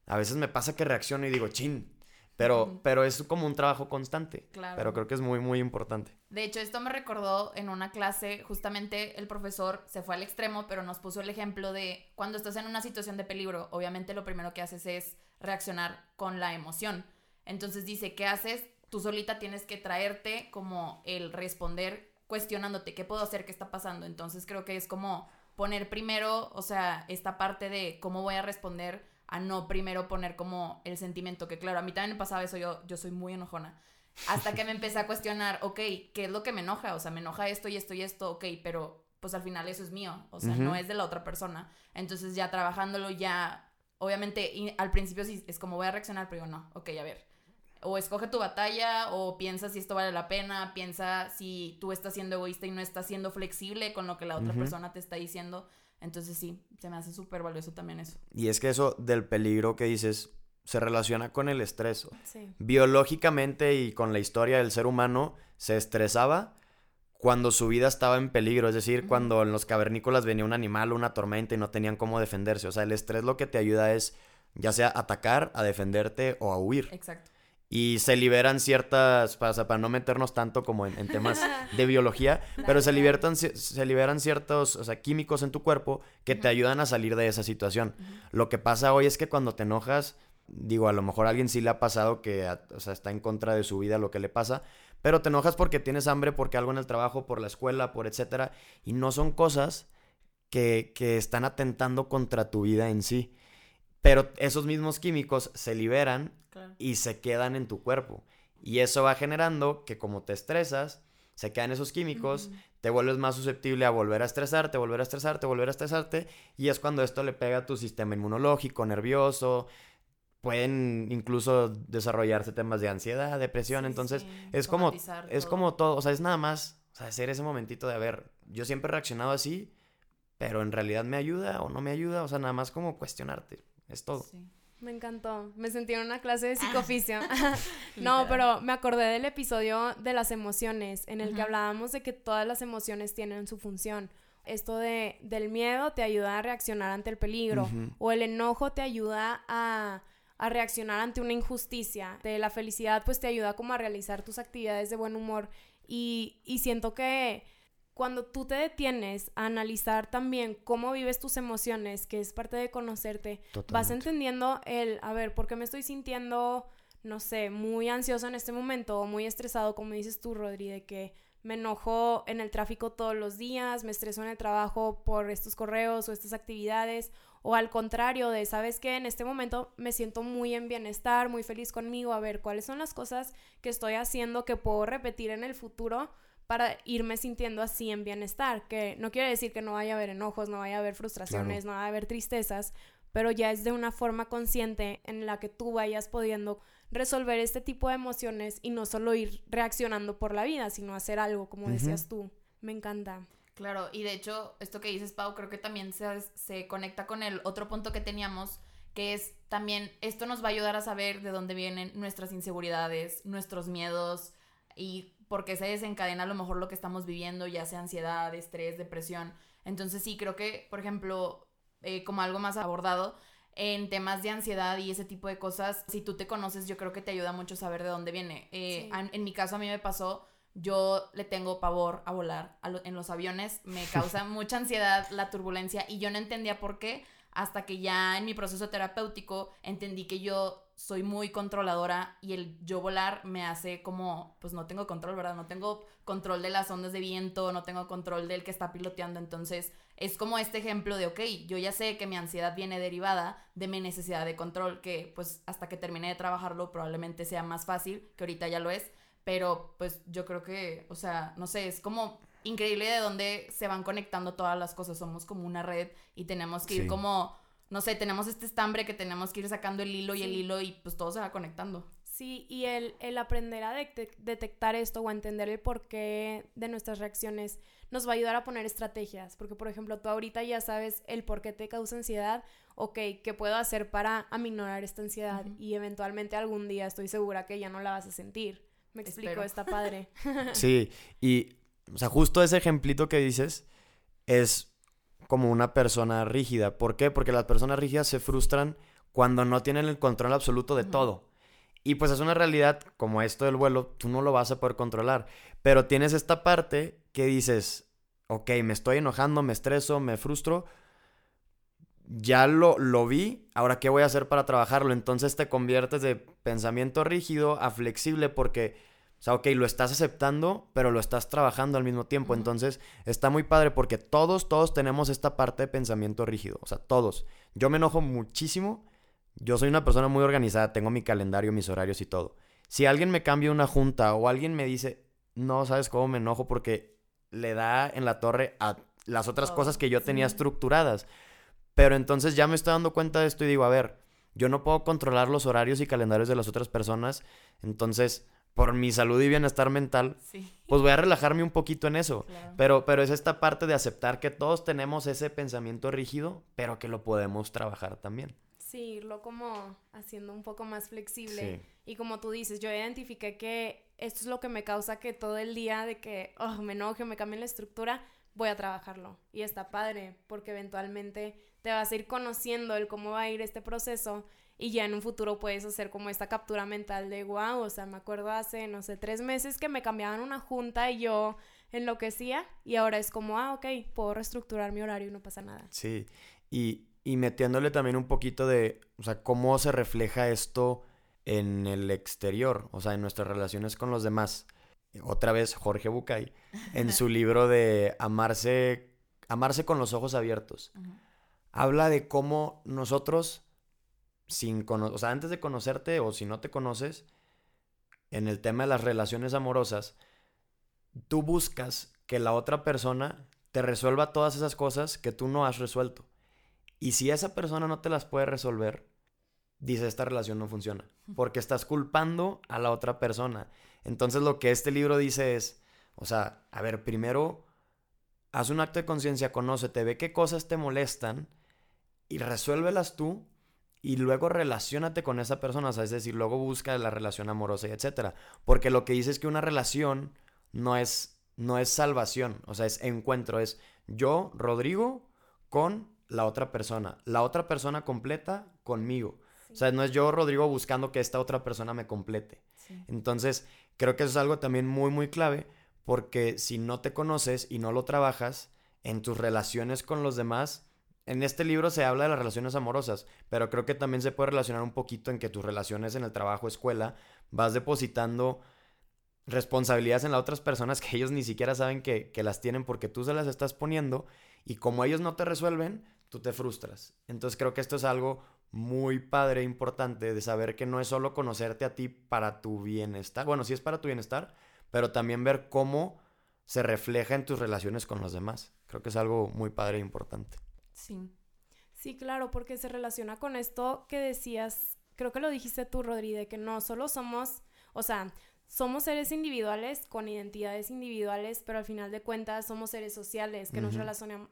[SPEAKER 4] a veces me pasa que reacciono y digo, chin, Pero, pero es como un trabajo constante.
[SPEAKER 3] Claro.
[SPEAKER 4] Pero creo que es muy, muy importante.
[SPEAKER 3] De hecho, esto me recordó en una clase, justamente el profesor se fue al extremo, pero nos puso el ejemplo de cuando estás en una situación de peligro, obviamente lo primero que haces es reaccionar con la emoción. Entonces dice, ¿qué haces? Tú solita tienes que traerte como el responder cuestionándote, ¿qué puedo hacer? ¿Qué está pasando? Entonces creo que es como poner primero, o sea, esta parte de cómo voy a responder a no primero poner como el sentimiento, que claro, a mí también me pasaba eso, yo, yo soy muy enojona. Hasta que me empecé a cuestionar, ok, ¿qué es lo que me enoja? O sea, me enoja esto y esto y esto, ok, pero pues al final eso es mío, o sea, no es de la otra persona. Entonces ya trabajándolo ya, obviamente al principio sí es como voy a reaccionar, pero digo, no, ok, a ver. O escoge tu batalla, o piensa si esto vale la pena, piensa si tú estás siendo egoísta y no estás siendo flexible con lo que la otra persona te está diciendo. Entonces sí, se me hace súper valioso también eso.
[SPEAKER 4] Y es que eso del peligro que dices se relaciona con el estrés.
[SPEAKER 2] Sí.
[SPEAKER 4] Biológicamente y con la historia del ser humano se estresaba cuando su vida estaba en peligro, es decir, cuando en los cavernícolas venía un animal o una tormenta y no tenían cómo defenderse. O sea, el estrés lo que te ayuda es ya sea atacar, a defenderte o a huir.
[SPEAKER 3] Exacto.
[SPEAKER 4] Y se liberan ciertas, para, para no meternos tanto como en, temas (laughs) de biología, pero se liberan, se liberan ciertos o sea, químicos en tu cuerpo que te ayudan a salir de esa situación. Lo que pasa hoy es que cuando te enojas, digo, a lo mejor a alguien sí le ha pasado que o sea, está en contra de su vida lo que le pasa, pero te enojas porque tienes hambre, porque algo en el trabajo, por la escuela, por etcétera, y no son cosas que, que están atentando contra tu vida en sí. Pero esos mismos químicos se liberan y se quedan en tu cuerpo. Y eso va generando que como te estresas, se quedan esos químicos, te vuelves más susceptible a volver a estresarte, volver a estresarte, volver a estresarte, y es cuando esto le pega a tu sistema inmunológico, nervioso, pueden incluso desarrollarse temas de ansiedad, depresión, entonces es como es como todo, o sea, es nada más hacer ese momentito de a ver, yo siempre he reaccionado así, pero en realidad me ayuda o no me ayuda, o sea, nada más como cuestionarte, es todo.
[SPEAKER 2] Me encantó. Me sentí en una clase de psicoficio. (laughs) (laughs) no, pero me acordé del episodio de las emociones, en el que hablábamos de que todas las emociones tienen su función. Esto de, del miedo te ayuda a reaccionar ante el peligro, o el enojo te ayuda a, a, reaccionar ante una injusticia. De la felicidad, pues te ayuda como a realizar tus actividades de buen humor. Y, y siento que cuando tú te detienes a analizar también cómo vives tus emociones, que es parte de conocerte, vas entendiendo el, a ver, ¿por qué me estoy sintiendo, no sé, muy ansioso en este momento o muy estresado, como dices tú, Rodri, de que me enojo en el tráfico todos los días, me estreso en el trabajo por estos correos o estas actividades, o al contrario de, sabes que en este momento me siento muy en bienestar, muy feliz conmigo, a ver cuáles son las cosas que estoy haciendo que puedo repetir en el futuro para irme sintiendo así en bienestar, que no quiere decir que no vaya a haber enojos, no vaya a haber frustraciones, no vaya a haber tristezas, pero ya es de una forma consciente en la que tú vayas pudiendo resolver este tipo de emociones y no solo ir reaccionando por la vida, sino hacer algo, como decías tú. Me encanta.
[SPEAKER 3] Claro, y de hecho, esto que dices, Pau, creo que también se, se conecta con el otro punto que teníamos, que es también, esto nos va a ayudar a saber de dónde vienen nuestras inseguridades, nuestros miedos y porque se desencadena a lo mejor lo que estamos viviendo, ya sea ansiedad, estrés, depresión. Entonces sí, creo que, por ejemplo, eh, como algo más abordado, en temas de ansiedad y ese tipo de cosas, si tú te conoces, yo creo que te ayuda mucho saber de dónde viene. Eh, en, mi caso a mí me pasó, yo le tengo pavor a volar en los aviones, me causa (laughs) mucha ansiedad la turbulencia y yo no entendía por qué hasta que ya en mi proceso terapéutico entendí que yo soy muy controladora y el yo volar me hace como, pues no tengo control, ¿verdad? No tengo control de las ondas de viento, no tengo control del que está piloteando, entonces es como este ejemplo de, ok, yo ya sé que mi ansiedad viene derivada de mi necesidad de control, que pues hasta que termine de trabajarlo probablemente sea más fácil, que ahorita ya lo es, pero pues yo creo que, o sea, no sé, es como increíble de dónde se van conectando todas las cosas, somos como una red y tenemos que ir como no sé, tenemos este estambre que tenemos que ir sacando el hilo y el hilo y pues todo se va conectando.
[SPEAKER 2] Sí, y el, el aprender a detectar esto o a entender el porqué de nuestras reacciones nos va a ayudar a poner estrategias, porque por ejemplo tú ahorita ya sabes el por qué te causa ansiedad, ok, ¿qué puedo hacer para aminorar esta ansiedad? Y eventualmente algún día estoy segura que ya no la vas a sentir. Me explico, está padre. (laughs)
[SPEAKER 4] sí, y o sea, justo ese ejemplito que dices es como una persona rígida. ¿Por qué? Porque las personas rígidas se frustran cuando no tienen el control absoluto de todo. Y pues es una realidad como esto del vuelo, tú no lo vas a poder controlar. Pero tienes esta parte que dices, ok, me estoy enojando, me estreso, me frustro. Ya lo, lo vi, ahora qué voy a hacer para trabajarlo. Entonces te conviertes de pensamiento rígido a flexible porque, o sea, ok, lo estás aceptando, pero lo estás trabajando al mismo tiempo. Entonces está muy padre porque todos, todos tenemos esta parte de pensamiento rígido. O sea, todos. Yo me enojo muchísimo yo soy una persona muy organizada, tengo mi calendario, mis horarios y todo. Si alguien me cambia una junta o alguien me dice, no sabes cómo me enojo porque le da en la torre a las otras cosas que yo tenía estructuradas. Pero entonces ya me estoy dando cuenta de esto y digo, a ver, yo no puedo controlar los horarios y calendarios de las otras personas, entonces por mi salud y bienestar mental, pues voy a relajarme un poquito en eso. Pero, pero es esta parte de aceptar que todos tenemos ese pensamiento rígido, pero que lo podemos trabajar también.
[SPEAKER 2] Sí, irlo como haciendo un poco más flexible. Y como tú dices, yo identifiqué que esto es lo que me causa que todo el día de que oh, me enoje, me cambie la estructura, voy a trabajarlo. Y está padre, porque eventualmente te vas a ir conociendo el cómo va a ir este proceso y ya en un futuro puedes hacer como esta captura mental de wow, o sea, me acuerdo hace, no sé, tres meses que me cambiaban una junta y yo enloquecía y ahora es como, ah, ok, puedo reestructurar mi horario y no pasa nada.
[SPEAKER 4] Sí, y, y metiéndole también un poquito de, o sea, cómo se refleja esto en el exterior, o sea, en nuestras relaciones con los demás. Otra vez Jorge Bucay, en su (laughs) libro de Amarse, Amarse con los ojos abiertos, habla de cómo nosotros, sin o sea, antes de conocerte o si no te conoces, en el tema de las relaciones amorosas, tú buscas que la otra persona te resuelva todas esas cosas que tú no has resuelto. Y si esa persona no te las puede resolver, dice esta relación no funciona, porque estás culpando a la otra persona. Entonces lo que este libro dice es, o sea, a ver, primero haz un acto de conciencia, conócete, ve qué cosas te molestan y resuélvelas tú y luego relacionate con esa persona, o sea, es decir, luego busca la relación amorosa y etcétera, porque lo que dice es que una relación no es no es salvación, o sea, es encuentro, es yo, Rodrigo, con la otra persona. La otra persona completa conmigo. O sea, no es yo, Rodrigo, buscando que esta otra persona me complete. Entonces, creo que eso es algo también muy, muy clave, porque si no te conoces y no lo trabajas en tus relaciones con los demás, en este libro se habla de las relaciones amorosas, pero creo que también se puede relacionar un poquito en que tus relaciones en el trabajo, escuela, vas depositando responsabilidades en las otras personas que ellos ni siquiera saben que, que las tienen porque tú se las estás poniendo y como ellos no te resuelven, tú te frustras. Entonces creo que esto es algo muy padre, importante, de saber que no es solo conocerte a ti para tu bienestar, bueno, sí es para tu bienestar, pero también ver cómo se refleja en tus relaciones con los demás. Creo que es algo muy padre e importante.
[SPEAKER 2] Sí. Sí, claro, porque se relaciona con esto que decías, creo que lo dijiste tú, Rodri, de que no solo somos, o sea, somos seres individuales con identidades individuales, pero al final de cuentas somos seres sociales que nos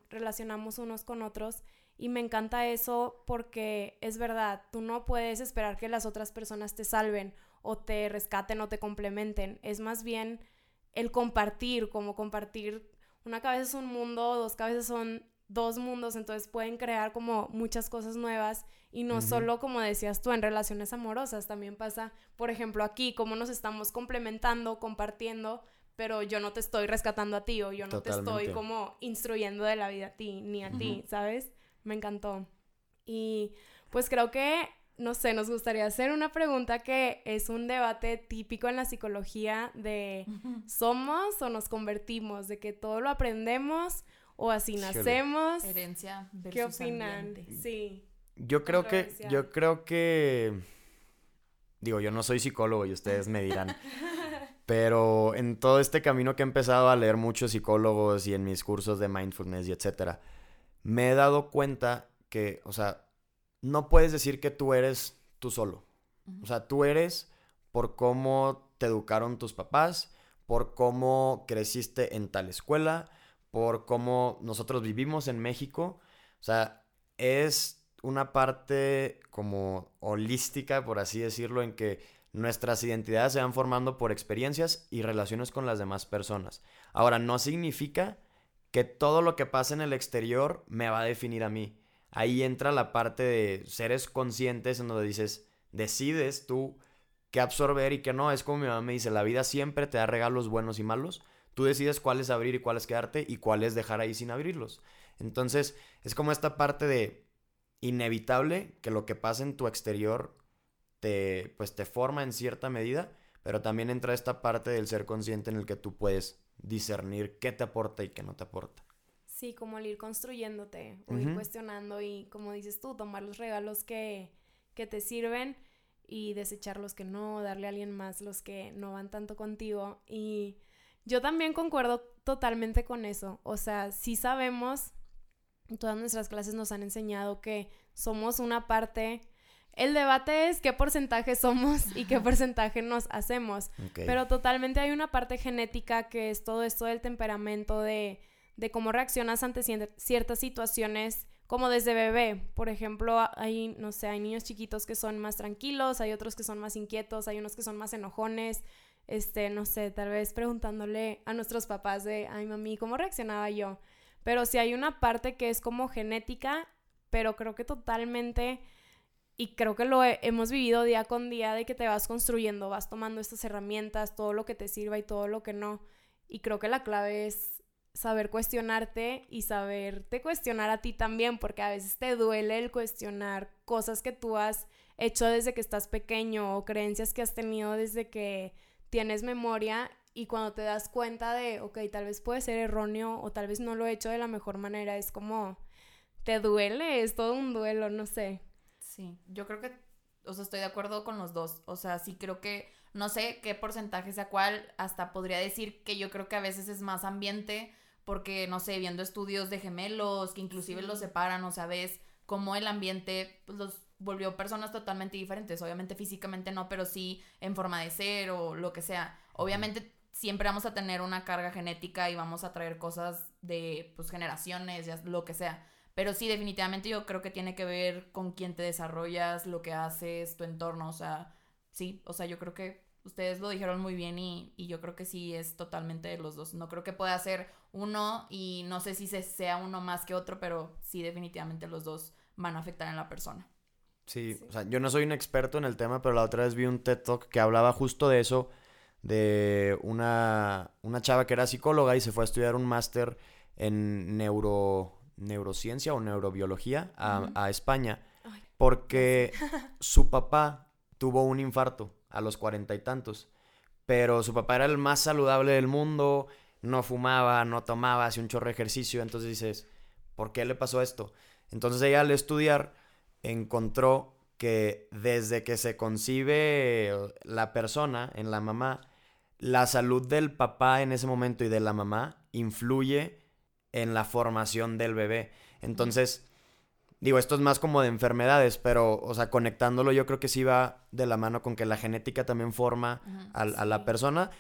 [SPEAKER 2] relacionamos unos con otros. Y me encanta eso porque es verdad, tú no puedes esperar que las otras personas te salven o te rescaten o te complementen. Es más bien el compartir, como compartir, una cabeza es un mundo, dos cabezas son dos mundos, entonces pueden crear como muchas cosas nuevas y no solo como decías tú en relaciones amorosas, también pasa, por ejemplo, aquí, cómo nos estamos complementando, compartiendo, pero yo no te estoy rescatando a ti o yo no te estoy como instruyendo de la vida a ti ni a ti, ¿sabes? Me encantó. Y pues creo que, no sé, nos gustaría hacer una pregunta que es un debate típico en la psicología de somos o nos convertimos, de que todo lo aprendemos o así nacemos.
[SPEAKER 3] Herencia
[SPEAKER 2] ¿Qué opinan? Sí.
[SPEAKER 4] Yo creo que, yo creo que, digo, yo no soy psicólogo y ustedes me dirán, (laughs) pero en todo este camino que he empezado a leer muchos psicólogos y en mis cursos de mindfulness y etcétera, me he dado cuenta que, o sea, no puedes decir que tú eres tú solo. O sea, tú eres por cómo te educaron tus papás, por cómo creciste en tal escuela, por cómo nosotros vivimos en México. O sea, es una parte como holística, por así decirlo, en que nuestras identidades se van formando por experiencias y relaciones con las demás personas. Ahora, no significa que todo lo que pasa en el exterior me va a definir a mí. Ahí entra la parte de seres conscientes en donde dices, decides tú qué absorber y qué no. Es como mi mamá me dice, la vida siempre te da regalos buenos y malos. Tú decides cuáles abrir y cuáles quedarte y cuáles dejar ahí sin abrirlos. Entonces, es como esta parte de inevitable que lo que pasa en tu exterior te, pues, te forma en cierta medida, pero también entra esta parte del ser consciente en el que tú puedes discernir qué te aporta y qué no te aporta.
[SPEAKER 2] Sí, como el ir construyéndote, o ir cuestionando y como dices tú, tomar los regalos que, que te sirven y desechar los que no, darle a alguien más los que no van tanto contigo. Y yo también concuerdo totalmente con eso. O sea, sí sabemos, todas nuestras clases nos han enseñado que somos una parte el debate es qué porcentaje somos y qué (laughs) porcentaje nos hacemos. Pero totalmente hay una parte genética que es todo esto del temperamento, de, de cómo reaccionas ante ciertas situaciones, como desde bebé. Por ejemplo, hay, no sé, hay niños chiquitos que son más tranquilos, hay otros que son más inquietos, hay unos que son más enojones. Este, no sé, tal vez preguntándole a nuestros papás de, ay mami, ¿cómo reaccionaba yo? Pero sí hay una parte que es como genética, pero creo que totalmente y creo que lo hemos vivido día con día de que te vas construyendo, vas tomando estas herramientas, todo lo que te sirva y todo lo que no. Y creo que la clave es saber cuestionarte y saberte cuestionar a ti también, porque a veces te duele el cuestionar cosas que tú has hecho desde que estás pequeño o creencias que has tenido desde que tienes memoria y cuando te das cuenta de, ok, tal vez puede ser erróneo o tal vez no lo he hecho de la mejor manera, es como, te duele, es todo un duelo, no sé.
[SPEAKER 3] Sí, yo creo que, o sea, estoy de acuerdo con los dos. O sea, sí creo que, no sé qué porcentaje sea cuál, hasta podría decir que yo creo que a veces es más ambiente, porque, no sé, viendo estudios de gemelos, que inclusive los separan, o sea, ves cómo el ambiente pues, los volvió personas totalmente diferentes. Obviamente físicamente no, pero sí en forma de ser o lo que sea. Obviamente siempre vamos a tener una carga genética y vamos a traer cosas de pues generaciones, ya lo que sea. Pero sí, definitivamente yo creo que tiene que ver con quién te desarrollas, lo que haces, tu entorno, o sea, sí, o sea, yo creo que ustedes lo dijeron muy bien y, yo creo que sí es totalmente de los dos. No creo que pueda ser uno y no sé si sea uno más que otro, pero sí, definitivamente los dos van a afectar en la persona.
[SPEAKER 4] Sí, sí, o sea, yo no soy un experto en el tema, pero la otra vez vi un TED Talk que hablaba justo de eso, de una, una chava que era psicóloga y se fue a estudiar un máster en neuro neurociencia o neurobiología a, España porque (laughs) su papá tuvo un infarto a los cuarenta y tantos, pero su papá era el más saludable del mundo, no fumaba, no tomaba, hacía un chorro de ejercicio, entonces dices, ¿por qué le pasó esto? Entonces ella al estudiar encontró que desde que se concibe la persona en la mamá, la salud del papá en ese momento y de la mamá influye en la formación del bebé. Entonces, digo, esto es más como de enfermedades, pero, o sea, conectándolo yo creo que sí va de la mano con que la genética también forma a, la persona,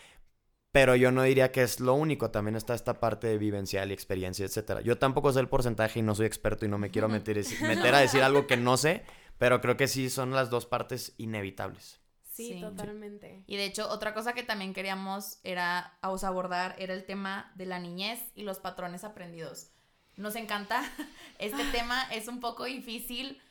[SPEAKER 4] pero yo no diría que es lo único, también está esta parte de vivencial y experiencia, etcétera. Yo tampoco sé el porcentaje y no soy experto y no me quiero meter, (laughs) meter a decir algo que no sé, pero creo que sí son las dos partes inevitables.
[SPEAKER 2] Sí, totalmente.
[SPEAKER 3] Y de hecho, otra cosa que también queríamos era abordar era el tema de la niñez y los patrones aprendidos. Nos encanta. (laughs) Este (laughs) tema es un poco difícil,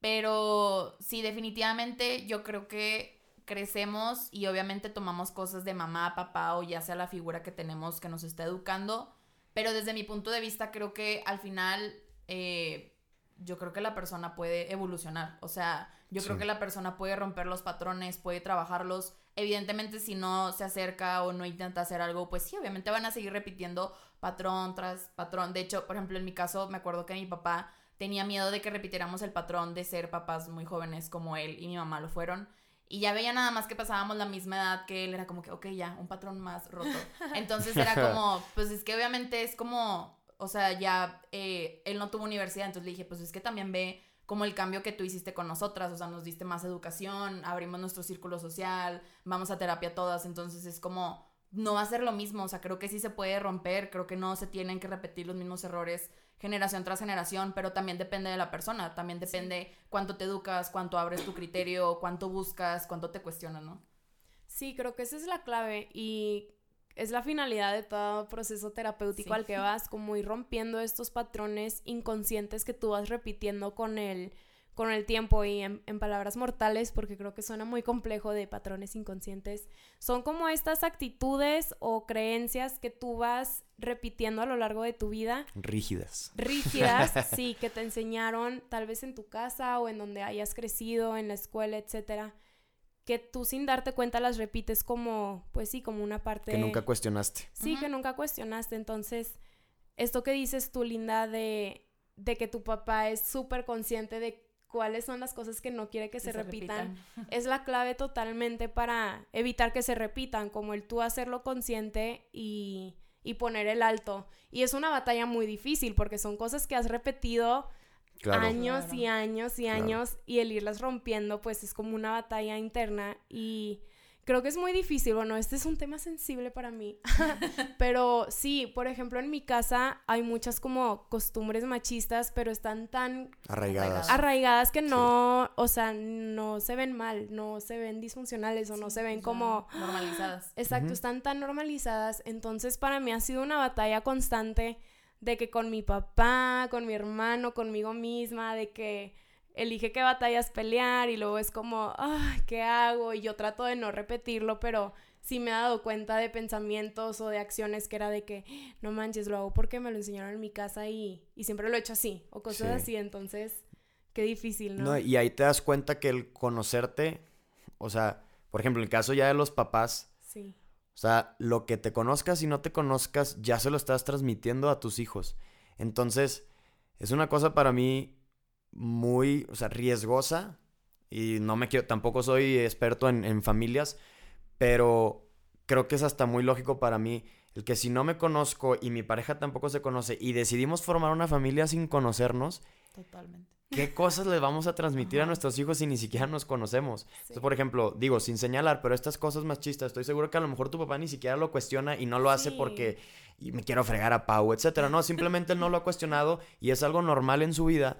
[SPEAKER 3] pero sí, definitivamente yo creo que crecemos y obviamente tomamos cosas de mamá, papá o ya sea la figura que tenemos que nos está educando, pero desde mi punto de vista creo que al final eh, yo creo que la persona puede evolucionar. O sea, yo creo que la persona puede romper los patrones, puede trabajarlos. Evidentemente, si no se acerca o no intenta hacer algo, pues sí, obviamente van a seguir repitiendo patrón tras patrón. De hecho, por ejemplo, en mi caso, me acuerdo que mi papá tenía miedo de que repitiéramos el patrón de ser papás muy jóvenes como él y mi mamá lo fueron. Y ya veía nada más que pasábamos la misma edad que él, era como que, ok, ya, un patrón más roto. Entonces era (laughs) como, pues es que obviamente es como, o sea, ya eh, él no tuvo universidad, entonces le dije, pues es que también ve como el cambio que tú hiciste con nosotras, o sea, nos diste más educación, abrimos nuestro círculo social, vamos a terapia todas, entonces es como, no va a ser lo mismo, o sea, creo que sí se puede romper, creo que no se tienen que repetir los mismos errores generación tras generación, pero también depende de la persona, también depende cuánto te educas, cuánto abres tu criterio, cuánto buscas, cuánto te cuestionas, ¿no?
[SPEAKER 2] Sí, creo que esa es la clave y es la finalidad de todo proceso terapéutico al que vas, como ir rompiendo estos patrones inconscientes que tú vas repitiendo con el, con el tiempo y en, en, palabras mortales, porque creo que suena muy complejo de patrones inconscientes, son como estas actitudes o creencias que tú vas repitiendo a lo largo de tu vida.
[SPEAKER 4] Rígidas.
[SPEAKER 2] Rígidas, (laughs) sí, que te enseñaron tal vez en tu casa o en donde hayas crecido, en la escuela, etcétera. Que tú sin darte cuenta las repites como, pues sí, como una parte...
[SPEAKER 4] Que nunca cuestionaste.
[SPEAKER 2] Sí, que nunca cuestionaste. Entonces, esto que dices tú, Linda, de, de que tu papá es súper consciente de cuáles son las cosas que no quiere que, se, repitan, es la clave totalmente para evitar que se repitan, como el tú hacerlo consciente y, y poner el alto. Y es una batalla muy difícil porque son cosas que has repetido años y años y años y el irlas rompiendo pues es como una batalla interna y creo que es muy difícil. Bueno, este es un tema sensible para mí. (laughs) pero sí, por ejemplo, en mi casa hay muchas como costumbres machistas, pero están tan
[SPEAKER 4] arraigadas.
[SPEAKER 2] Arraigadas que no, o sea, no se ven mal, no se ven disfuncionales o no se ven como
[SPEAKER 3] normalizadas.
[SPEAKER 2] Exacto, están tan normalizadas. Entonces, para mí ha sido una batalla constante de que con mi papá, con mi hermano, conmigo misma, de que elige qué batallas pelear y luego es como, ay, ¿qué hago? Y yo trato de no repetirlo, pero sí me he dado cuenta de pensamientos o de acciones que era de que, no manches, lo hago porque me lo enseñaron en mi casa y, siempre lo he hecho así, o cosas así, entonces, qué difícil, ¿no?
[SPEAKER 4] ¿no? Y ahí te das cuenta que el conocerte, o sea, por ejemplo, en el caso ya de los papás,
[SPEAKER 2] sí.
[SPEAKER 4] o sea, lo que te conozcas y no te conozcas, ya se lo estás transmitiendo a tus hijos. Entonces, es una cosa para mí muy, o sea, riesgosa. Y no me quiero, tampoco soy experto en, familias, pero creo que es hasta muy lógico para mí el que si no me conozco y mi pareja tampoco se conoce y decidimos formar una familia sin conocernos,
[SPEAKER 3] Totalmente.
[SPEAKER 4] ¿qué cosas le vamos a transmitir a nuestros hijos si ni siquiera nos conocemos? por ejemplo, digo, sin señalar, pero estas cosas más chistas, estoy seguro que a lo mejor tu papá ni siquiera lo cuestiona y no lo hace porque me quiero fregar a Pau, etcétera. No, simplemente él no lo ha cuestionado y es algo normal en su vida.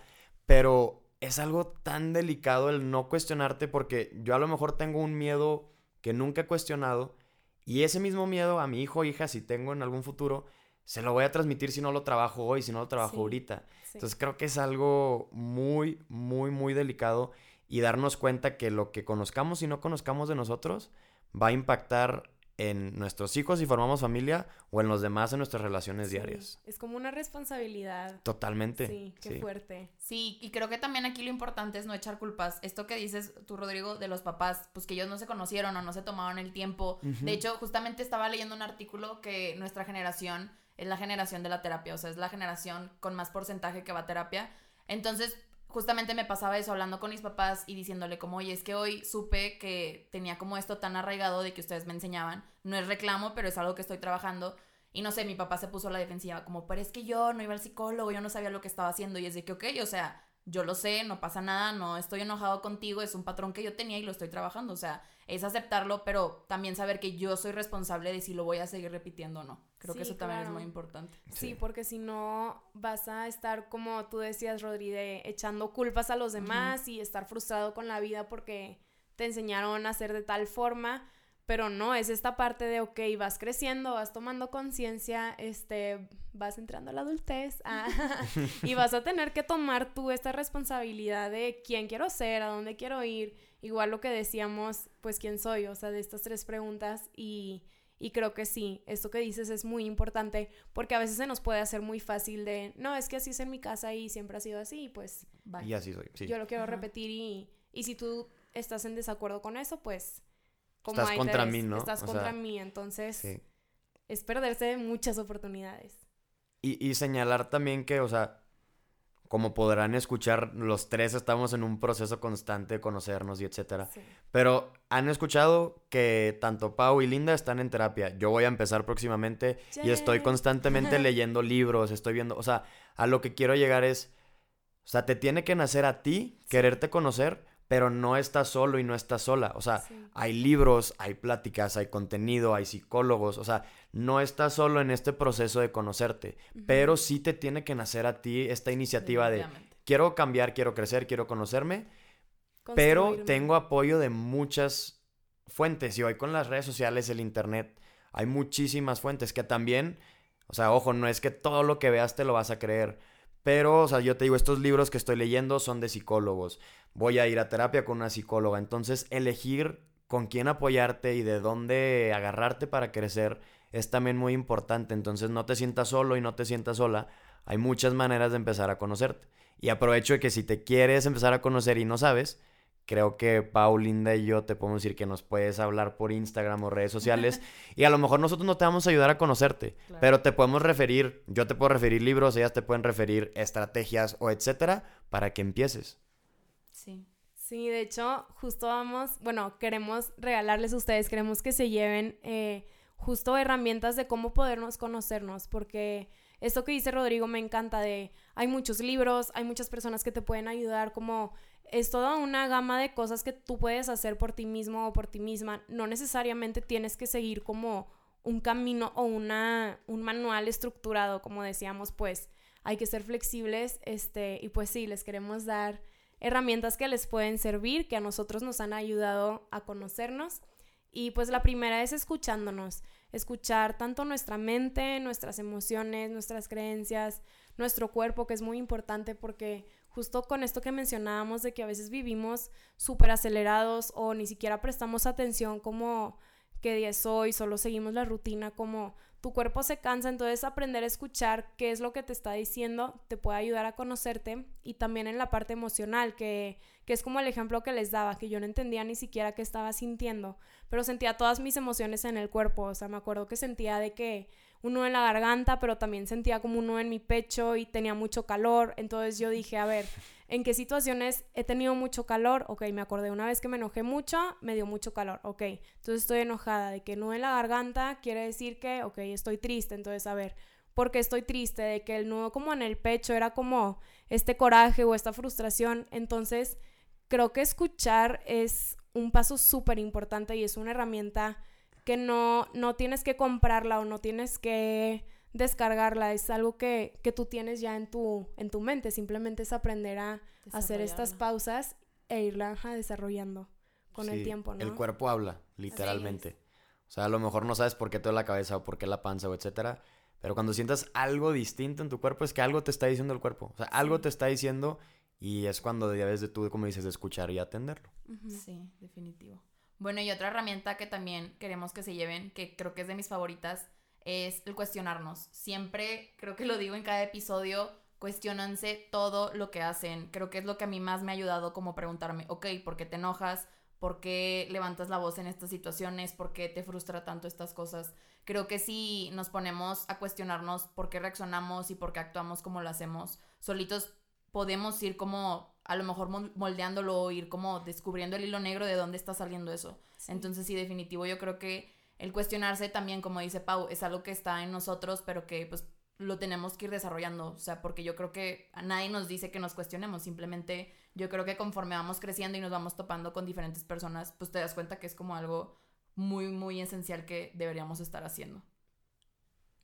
[SPEAKER 4] Pero es algo tan delicado el no cuestionarte porque yo a lo mejor tengo un miedo que nunca he cuestionado y ese mismo miedo a mi hijo o hija, si tengo en algún futuro, se lo voy a transmitir si no lo trabajo hoy, si no lo trabajo ahorita. Entonces creo que es algo muy, muy, muy delicado y darnos cuenta que lo que conozcamos y no conozcamos de nosotros va a impactar en nuestros hijos si formamos familia o en los demás en nuestras relaciones diarias.
[SPEAKER 2] Es como una responsabilidad.
[SPEAKER 4] Totalmente.
[SPEAKER 2] Sí, qué fuerte.
[SPEAKER 3] Sí, y creo que también aquí lo importante es no echar culpas. Esto que dices tú, Rodrigo, de los papás, pues que ellos no se conocieron o no se tomaron el tiempo. De hecho, justamente estaba leyendo un artículo que nuestra generación es la generación de la terapia, o sea, es la generación con más porcentaje que va a terapia. Entonces, justamente me pasaba eso hablando con mis papás y diciéndole como, oye, es que hoy supe que tenía como esto tan arraigado de que ustedes me enseñaban. No es reclamo, pero es algo que estoy trabajando. Y no sé, mi papá se puso la defensiva como, pero es que yo no iba al psicólogo, yo no sabía lo que estaba haciendo. Y es de que, ok, o sea, yo lo sé, no pasa nada, no estoy enojado contigo, es un patrón que yo tenía y lo estoy trabajando. O sea, es aceptarlo, pero también saber que yo soy responsable de si lo voy a seguir repitiendo o no. Creo que eso también es muy importante.
[SPEAKER 2] Sí, porque si no vas a estar, como tú decías, Rodri, echando culpas a los demás y estar frustrado con la vida porque te enseñaron a hacer de tal forma. Pero no, es esta parte de, ok, vas creciendo, vas tomando conciencia, este, vas entrando a la adultez ah, (laughs) y vas a tener que tomar tú esta responsabilidad de quién quiero ser, a dónde quiero ir, igual lo que decíamos, pues quién soy, o sea, de estas tres preguntas y, y creo que sí, esto que dices es muy importante porque a veces se nos puede hacer muy fácil de, no, es que así es en mi casa y siempre ha sido así, pues...
[SPEAKER 4] Y así soy, sí.
[SPEAKER 2] Yo lo quiero repetir y, y si tú estás en desacuerdo con eso, pues
[SPEAKER 4] estás contra mí, ¿no?
[SPEAKER 2] Estás contra mí, entonces es perderse muchas oportunidades.
[SPEAKER 4] Y, y, señalar también que, o sea, como podrán escuchar, los tres estamos en un proceso constante de conocernos y etcétera. Pero han escuchado que tanto Pau y Linda están en terapia. Yo voy a empezar próximamente y estoy constantemente (laughs) leyendo libros, estoy viendo, o sea, a lo que quiero llegar es, o sea, te tiene que nacer a ti, quererte conocer, pero no estás solo y no estás sola. O sea, hay libros, hay pláticas, hay contenido, hay psicólogos. O sea, no estás solo en este proceso de conocerte, pero sí te tiene que nacer a ti esta iniciativa de quiero cambiar, quiero crecer, quiero conocerme, pero tengo apoyo de muchas fuentes. Y hoy con las redes sociales, el internet, hay muchísimas fuentes que también, o sea, ojo, no es que todo lo que veas te lo vas a creer Pero, o sea, yo te digo, estos libros que estoy leyendo son de psicólogos. Voy a ir a terapia con una psicóloga. Entonces, elegir con quién apoyarte y de dónde agarrarte para crecer es también muy importante. Entonces, no te sientas solo y no te sientas sola. Hay muchas maneras de empezar a conocerte. Y aprovecho de que si te quieres empezar a conocer y no sabes, creo que Paulinda y yo te podemos decir que nos puedes hablar por Instagram o redes sociales (laughs) y a lo mejor nosotros no te vamos a ayudar a conocerte, pero te podemos referir, yo te puedo referir libros, ellas te pueden referir estrategias o etcétera para que empieces.
[SPEAKER 2] Sí. Sí, de hecho, justo vamos, bueno, queremos regalarles a ustedes, queremos que se lleven eh, justo herramientas de cómo podernos conocernos, porque esto que dice Rodrigo me encanta de, hay muchos libros, hay muchas personas que te pueden ayudar, como es toda una gama de cosas que tú puedes hacer por ti mismo o por ti misma. No necesariamente tienes que seguir como un camino o una, un manual estructurado, como decíamos, pues hay que ser flexibles, este, y pues sí, les queremos dar herramientas que les pueden servir, que a nosotros nos han ayudado a conocernos. Y pues la primera es escuchándonos, escuchar tanto nuestra mente, nuestras emociones, nuestras creencias, nuestro cuerpo, que es muy importante porque justo con esto que mencionábamos de que a veces vivimos súper acelerados o ni siquiera prestamos atención como qué día es hoy, solo seguimos la rutina, como tu cuerpo se cansa, entonces aprender a escuchar qué es lo que te está diciendo te puede ayudar a conocerte y también en la parte emocional, que, que es como el ejemplo que les daba, que yo no entendía ni siquiera qué estaba sintiendo, pero sentía todas mis emociones en el cuerpo, o sea, me acuerdo que sentía de que un nudo en la garganta, pero también sentía como un nudo en mi pecho y tenía mucho calor. Entonces yo dije, a ver, ¿en qué situaciones he tenido mucho calor? Ok, me acordé una vez que me enojé mucho, me dio mucho calor. Ok, entonces estoy enojada. De que nudo en la garganta quiere decir que, ok, estoy triste. Entonces, a ver, ¿por qué estoy triste? De que el nudo como en el pecho era como este coraje o esta frustración. Entonces, creo que escuchar es un paso súper importante y es una herramienta que no, no tienes que comprarla o no tienes que descargarla, es algo que, tú tienes ya en tu, en tu mente, simplemente es aprender a hacer estas pausas e irla desarrollando con el tiempo, ¿no?
[SPEAKER 4] El cuerpo habla, literalmente. O sea, a lo mejor no sabes por qué te la cabeza o por qué la panza o etcétera, pero cuando sientas algo distinto en tu cuerpo es que algo te está diciendo el cuerpo. O sea, algo te está diciendo y es cuando debes de tú, como dices, de escuchar y atenderlo.
[SPEAKER 3] Sí, definitivo. Bueno, y otra herramienta que también queremos que se lleven, que creo que es de mis favoritas, es el cuestionarnos. Siempre, creo que lo digo en cada episodio, cuestionanse todo lo que hacen. Creo que es lo que a mí más me ha ayudado como preguntarme, ok, ¿por qué te enojas? ¿Por qué levantas la voz en estas situaciones? ¿Por qué te frustra tanto estas cosas? Creo que si nos ponemos a cuestionarnos por qué reaccionamos y por qué actuamos como lo hacemos, solitos podemos ir como a lo mejor moldeándolo o ir como descubriendo el hilo negro de dónde está saliendo eso. Entonces sí, definitivo, yo creo que el cuestionarse también, como dice Pau, es algo que está en nosotros, pero que pues lo tenemos que ir desarrollando, o sea, porque yo creo que a nadie nos dice que nos cuestionemos, simplemente yo creo que conforme vamos creciendo y nos vamos topando con diferentes personas, pues te das cuenta que es como algo muy, muy esencial que deberíamos estar haciendo.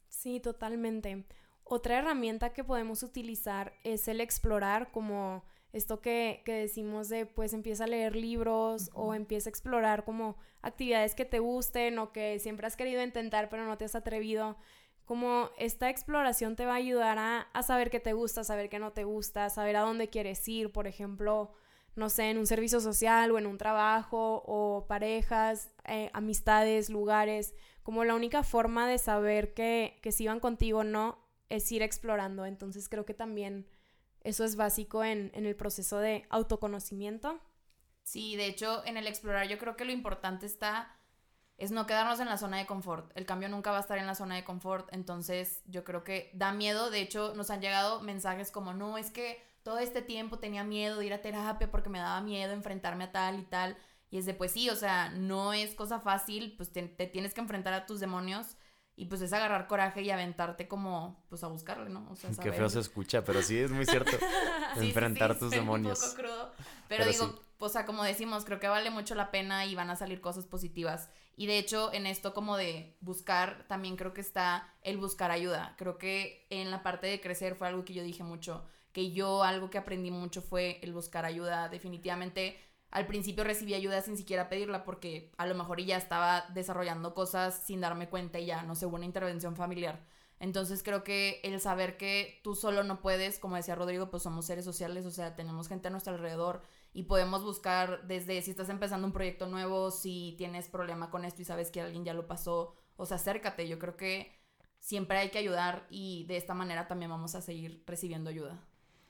[SPEAKER 2] Sí, totalmente. Otra herramienta que podemos utilizar es el explorar como esto que, decimos de pues empieza a leer libros o empieza a explorar como actividades que te gusten o que siempre has querido intentar pero no te has atrevido. Como esta exploración te va a ayudar a, saber qué te gusta, saber qué no te gusta, saber a dónde quieres ir, por ejemplo, no sé, en un servicio social o en un trabajo o parejas, eh, amistades, lugares. Como la única forma de saber que, que si van contigo o no es ir explorando. Entonces creo que también eso es básico en, el proceso de autoconocimiento.
[SPEAKER 3] Sí, de hecho, en el explorar yo creo que lo importante está es no quedarnos en la zona de confort. El cambio nunca va a estar en la zona de confort, entonces yo creo que da miedo. De hecho, nos han llegado mensajes como, no, es que todo este tiempo tenía miedo de ir a terapia porque me daba miedo enfrentarme a tal y tal. Y es de, pues sí, o sea, no es cosa fácil, pues te tienes que enfrentar a tus demonios y pues es agarrar coraje y aventarte como, pues a buscarle, ¿no? O
[SPEAKER 4] sea, Qué feo se escucha, pero sí es muy cierto. (laughs) Enfrentar tus demonios.
[SPEAKER 3] Un poco crudo. Pero, digo, o sea, como decimos, creo que vale mucho la pena y van a salir cosas positivas. Y de hecho, en esto como de buscar, también creo que está el buscar ayuda. Creo que en la parte de crecer fue algo que yo dije mucho. Que yo algo que aprendí mucho fue el buscar ayuda. Definitivamente al principio recibí ayuda sin siquiera pedirla porque a lo mejor ya estaba desarrollando cosas sin darme cuenta y ya, no sé, hubo una intervención familiar. Entonces creo que el saber que tú solo no puedes, como decía Rodrigo, pues somos seres sociales, o sea, tenemos gente a nuestro alrededor y podemos buscar desde si estás empezando un proyecto nuevo, si tienes problema con esto y sabes que alguien ya lo pasó, o sea, acércate. Yo creo que siempre hay que ayudar y de esta manera también vamos a seguir recibiendo ayuda.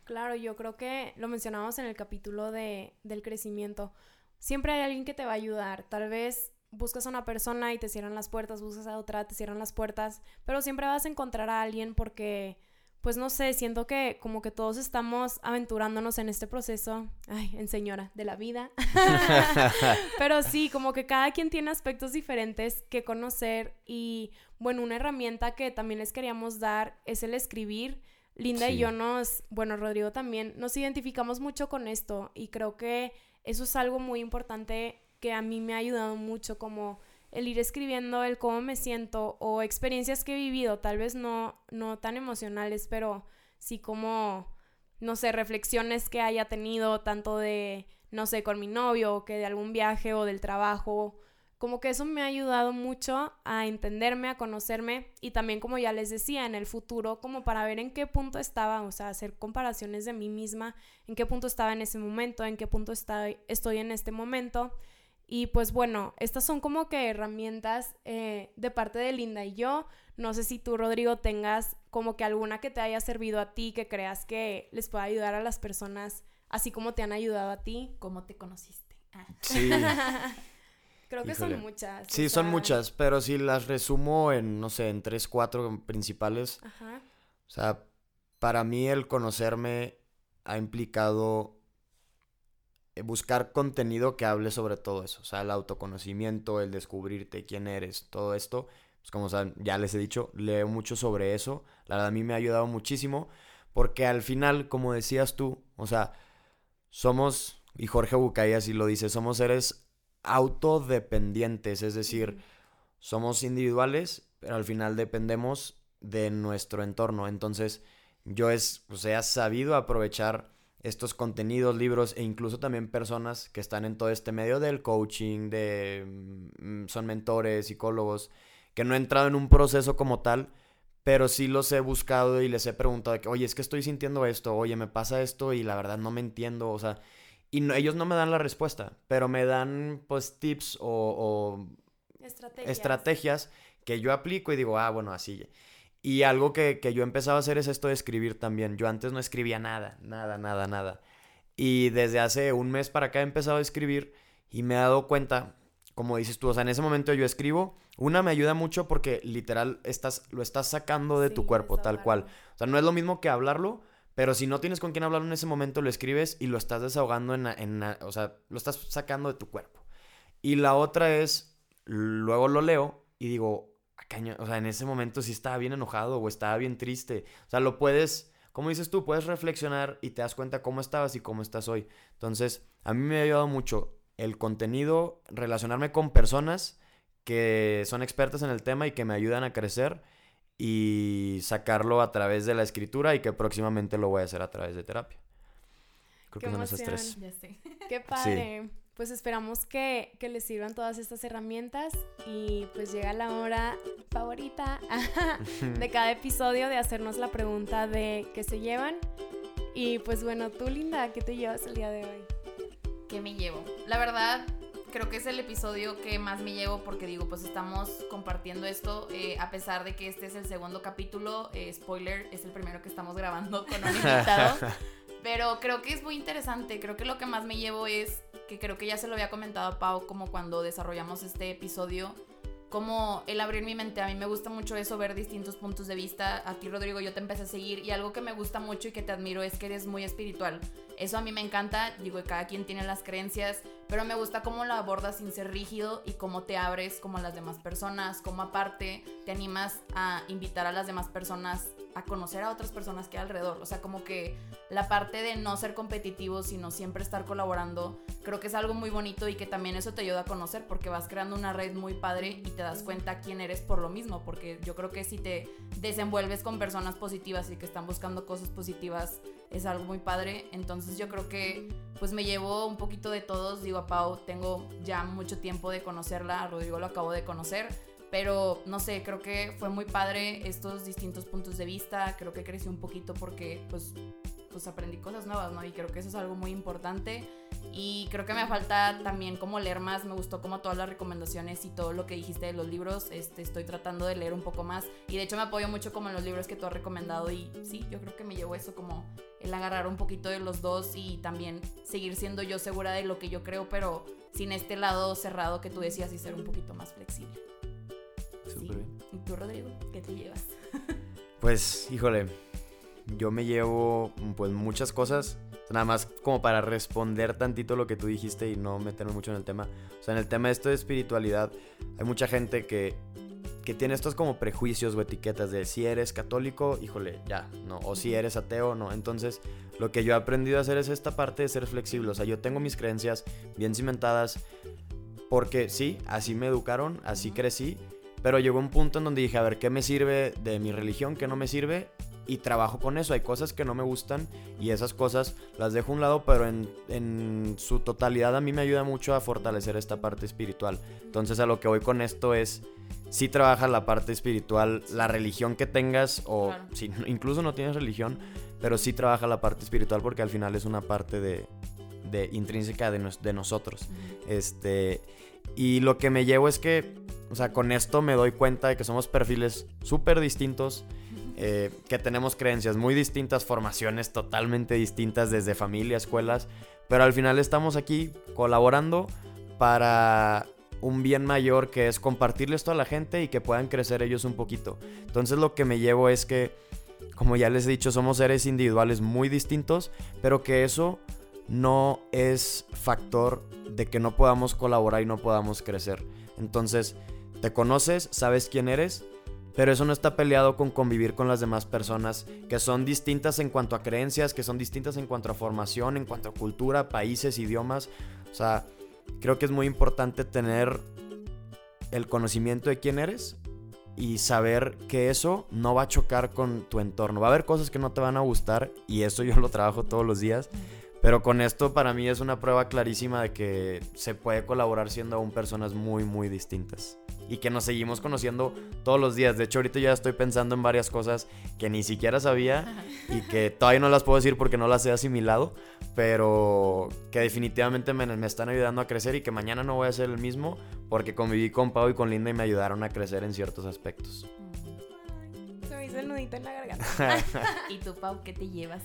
[SPEAKER 2] Claro, yo creo que lo mencionamos en el capítulo de, del crecimiento. Siempre hay alguien que te va a ayudar. Tal vez buscas a una persona y te cierran las puertas, buscas a otra, te cierran las puertas, pero siempre vas a encontrar a alguien porque, pues no sé, siento que como que todos estamos aventurándonos en este proceso, ay, en señora, de la vida. (laughs) (laughs) pero sí, como que cada quien tiene aspectos diferentes que conocer y, bueno, una herramienta que también les queríamos dar es el escribir. Linda y yo nos, bueno, Rodrigo también, nos identificamos mucho con esto y creo que eso es algo muy importante que a mí me ha ayudado mucho como el ir escribiendo el cómo me siento o experiencias que he vivido, tal vez no, no tan emocionales, pero sí como, no sé, reflexiones que haya tenido, tanto de, no sé, con mi novio, o que de algún viaje o del trabajo, como que eso me ha ayudado mucho a entenderme, a conocerme y también como ya les decía, en el futuro, como para ver en qué punto estaba, o sea, hacer comparaciones de mí misma, en qué punto estaba en ese momento, en qué punto estoy, estoy en este momento y pues bueno, estas son como que herramientas eh, de parte de Linda y yo. No sé si tú, Rodrigo, tengas como que alguna que te haya servido a ti, que creas que les pueda ayudar a las personas, así como te han ayudado a ti.
[SPEAKER 3] ¿Cómo te conociste? Ah.
[SPEAKER 4] Sí. (laughs)
[SPEAKER 2] Creo que son muchas.
[SPEAKER 4] Sí, son muchas, pero si las resumo en, no sé, en tres, cuatro principales. Ajá. O sea, para mí el conocerme ha implicado eh, buscar contenido que hable sobre todo eso, o sea, el autoconocimiento, el descubrirte quién eres, todo esto, pues como saben, ya les he dicho, leo mucho sobre eso, la verdad a mí me ha ayudado muchísimo, porque al final, como decías tú, o sea, somos, y Jorge Bucay así lo dice, somos seres autodependientes, es decir, somos individuales, pero al final dependemos de nuestro entorno, entonces yo es, sea, he sabido aprovechar estos contenidos, libros e incluso también personas que están en todo este medio del coaching, de mm, son mentores, psicólogos, que no he entrado en un proceso como tal, pero sí los he buscado y les he preguntado que, oye, es que estoy sintiendo esto, oye, me pasa esto y la verdad no me entiendo, o sea, y ellos no me dan la respuesta, pero me dan pues tips o,
[SPEAKER 2] estrategias.
[SPEAKER 4] estrategias que yo aplico y digo, ah, bueno, así. Y algo que, que yo empezaba a hacer es esto de escribir también. Yo antes no escribía nada, nada, nada, nada. Y desde hace un mes para acá he empezado a escribir y me he dado cuenta, como dices tú, o sea, en ese momento yo escribo, una me ayuda mucho porque literal estás, lo estás sacando de tu cuerpo, tal cual. O sea, no es lo mismo que hablarlo, pero si no tienes con quién hablarlo en ese momento, lo escribes y lo estás desahogando en, en, o sea, lo estás sacando de tu cuerpo. Y la otra es, luego lo leo y digo, o sea, en ese momento sí estaba bien enojado o estaba bien triste. O sea, lo puedes, como dices tú, puedes reflexionar y te das cuenta cómo estabas y cómo estás hoy. Entonces, a mí me ha ayudado mucho el contenido, relacionarme con personas que son expertas en el tema y que me ayudan a crecer y sacarlo a través de la escritura y que próximamente lo voy a hacer a través de terapia.
[SPEAKER 2] Creo que son esos tres. (laughs) Qué padre pues esperamos que, les sirvan todas estas herramientas y pues llega la hora favorita (laughs) de cada episodio de hacernos la pregunta de qué se llevan. Y pues bueno, tú Linda, ¿qué te llevas el día de hoy?
[SPEAKER 3] ¿Qué me llevo? La verdad, creo que es el episodio que más me llevo porque digo, pues estamos compartiendo esto, eh, a pesar de que este es el segundo capítulo, eh, spoiler, es el primero que estamos grabando con un invitado. (laughs) Pero creo que es muy interesante, creo que lo que más me llevo es que creo que ya se lo había comentado a Pau como cuando desarrollamos este episodio, como el abrir mi mente. A mí me gusta mucho eso, ver distintos puntos de vista. A ti, Rodrigo, yo te empecé a seguir y algo que me gusta mucho y que te admiro es que eres muy espiritual. Eso a mí me encanta, digo, cada quien tiene las creencias, pero me gusta cómo lo abordas sin ser rígido y cómo te abres como a las demás personas, cómo aparte te animas a invitar a las demás personas a conocer a otras personas que hay alrededor. O sea, como que la parte de no ser competitivo, sino siempre estar colaborando, creo que es algo muy bonito y que también eso te ayuda a conocer porque vas creando una red muy padre y te das cuenta quién eres por lo mismo. Porque yo creo que si te desenvuelves con personas positivas y que están buscando cosas positivas, es algo muy padre. Entonces yo creo que pues me llevo un poquito de todos. Digo Pau, tengo ya mucho tiempo de conocerla, Rodrigo lo acabo de conocer Pero no sé, creo que fue muy padre estos distintos puntos de vista. Creo que creció un poquito porque pues, pues aprendí cosas nuevas, ¿no? Y creo que eso es algo muy importante. Y creo que me falta también como leer más. Me gustó como todas las recomendaciones y todo lo que dijiste de los libros. Este, estoy tratando de leer un poco más. Y de hecho me apoyo mucho como en los libros que tú has recomendado. Y sí, yo creo que me llevo eso como el agarrar un poquito de los dos y también seguir siendo yo segura de lo que yo creo, pero sin este lado cerrado que tú decías y ser un poquito más flexible.
[SPEAKER 4] Súper bien.
[SPEAKER 3] ¿Y tú, Rodrigo? ¿Qué te llevas? (laughs)
[SPEAKER 4] Pues, híjole, yo me llevo pues muchas cosas. Nada más como para responder tantito lo que tú dijiste y no meterme mucho en el tema. O sea, en el tema de esto de espiritualidad, hay mucha gente que, que tiene estos como prejuicios o etiquetas de si eres católico, híjole, ya, no. O si eres ateo, no. Entonces, lo que yo he aprendido a hacer es esta parte de ser flexible. O sea, yo tengo mis creencias bien cimentadas porque sí, así me educaron, así crecí. Pero llegó un punto en donde dije, a ver, ¿qué me sirve de mi religión? ¿Qué no me sirve? Y trabajo con eso. Hay cosas que no me gustan y esas cosas las dejo a un lado, pero en, en, su totalidad a mí me ayuda mucho a fortalecer esta parte espiritual. Entonces a lo que voy con esto es, si trabajas la parte espiritual, la religión que tengas o
[SPEAKER 3] Claro.
[SPEAKER 4] si incluso no tienes religión, pero sí trabaja la parte espiritual porque al final es una parte de, de intrínseca de, nos- de nosotros. Este, y lo que me llevo es que, o sea, con esto me doy cuenta de que somos perfiles súper distintos, eh, que tenemos creencias muy distintas, formaciones totalmente distintas desde familia, escuelas, pero al final estamos aquí colaborando para un bien mayor que es compartirle esto a la gente y que puedan crecer ellos un poquito. Entonces lo que me llevo es que, como ya les he dicho, somos seres individuales muy distintos, pero que eso no es factor de que no podamos colaborar y no podamos crecer. Entonces, te conoces, sabes quién eres, pero eso no está peleado con convivir con las demás personas que son distintas en cuanto a creencias, que son distintas en cuanto a formación, en cuanto a cultura, países, idiomas. O sea, creo que es muy importante tener el conocimiento de quién eres y saber que eso no va a chocar con tu entorno. Va a haber cosas que no te van a gustar y eso yo lo trabajo todos los días. Pero con esto para mí es una prueba clarísima de que se puede colaborar siendo aún personas muy, muy distintas. Y que nos seguimos conociendo todos los días. De hecho, ahorita ya estoy pensando en varias cosas que ni siquiera sabía y que todavía no las puedo decir porque no las he asimilado. Pero que definitivamente me, me están ayudando a crecer y que mañana no voy a ser el mismo porque conviví con Pau y con Linda y me ayudaron a crecer en ciertos aspectos.
[SPEAKER 2] Se me hizo el nudito en la garganta. (laughs)
[SPEAKER 3] ¿Y tú, Pau, qué te llevas?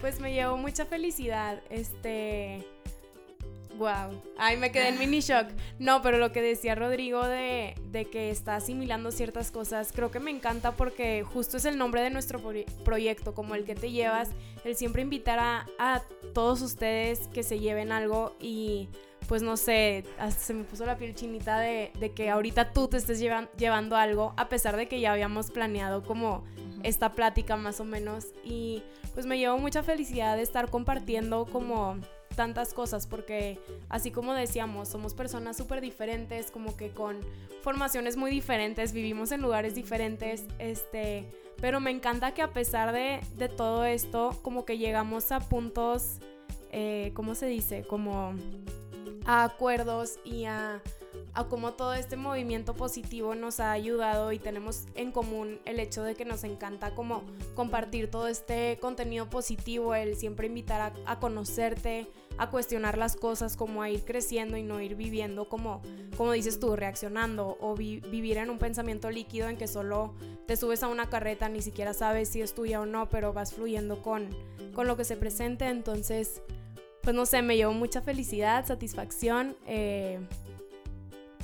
[SPEAKER 2] Pues me llevó mucha felicidad. Este. Wow. Ay, me quedé en mini shock. No, pero lo que decía Rodrigo de, de que está asimilando ciertas cosas, creo que me encanta porque justo es el nombre de nuestro pro- proyecto, como el que te llevas, el siempre invitar a, a todos ustedes que se lleven algo y pues no sé, hasta se me puso la piel chinita de, de que ahorita tú te estés llevan- llevando algo, a pesar de que ya habíamos planeado como esta plática más o menos y pues me llevo mucha felicidad de estar compartiendo como tantas cosas porque así como decíamos somos personas súper diferentes como que con formaciones muy diferentes vivimos en lugares diferentes este pero me encanta que a pesar de, de todo esto como que llegamos a puntos eh, ¿cómo se dice? como a acuerdos y a, a cómo todo este movimiento positivo nos ha ayudado y tenemos en común el hecho de que nos encanta como compartir todo este contenido positivo, el siempre invitar a, a conocerte, a cuestionar las cosas, como a ir creciendo y no ir viviendo como, como dices tú, reaccionando o vi- vivir en un pensamiento líquido en que solo te subes a una carreta, ni siquiera sabes si es tuya o no, pero vas fluyendo con, con lo que se presente, entonces pues no sé, me llevó mucha felicidad, satisfacción, eh,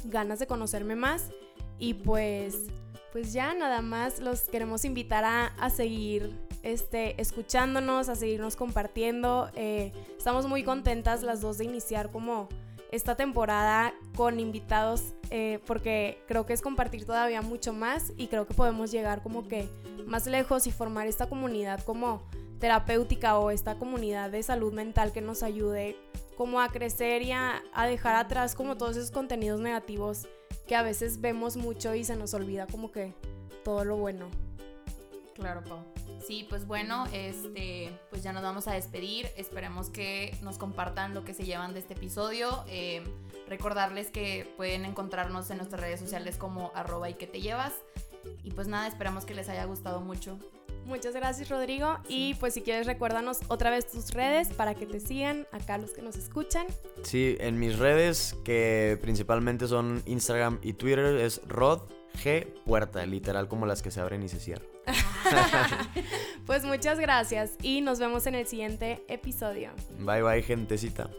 [SPEAKER 2] ganas de conocerme más. Y pues, pues ya nada más los queremos invitar a, a seguir este, escuchándonos, a seguirnos compartiendo. eh, estamos muy contentas las dos de iniciar como esta temporada con invitados eh, porque creo que es compartir todavía mucho más y creo que podemos llegar como que más lejos y formar esta comunidad como terapéutica o esta comunidad de salud mental que nos ayude como a crecer y a, dejar atrás como todos esos contenidos negativos que a veces vemos mucho y se nos olvida como que todo lo bueno.
[SPEAKER 3] Claro, Pau. Sí, pues bueno, este, pues ya nos vamos a despedir. Esperemos que nos compartan lo que se llevan de este episodio. Eh, Recordarles que pueden encontrarnos en nuestras redes sociales como arroba y que te llevas. Y pues nada, esperamos que les haya gustado mucho.
[SPEAKER 2] Muchas gracias Rodrigo y pues si quieres recuérdanos otra vez tus redes para que te sigan acá los que nos escuchan.
[SPEAKER 4] Sí, en mis redes que principalmente son Instagram y Twitter es Rod G Puerta, literal como las que se abren y se cierran. (laughs)
[SPEAKER 2] pues muchas gracias y nos vemos en el siguiente episodio.
[SPEAKER 4] Bye bye gentecita.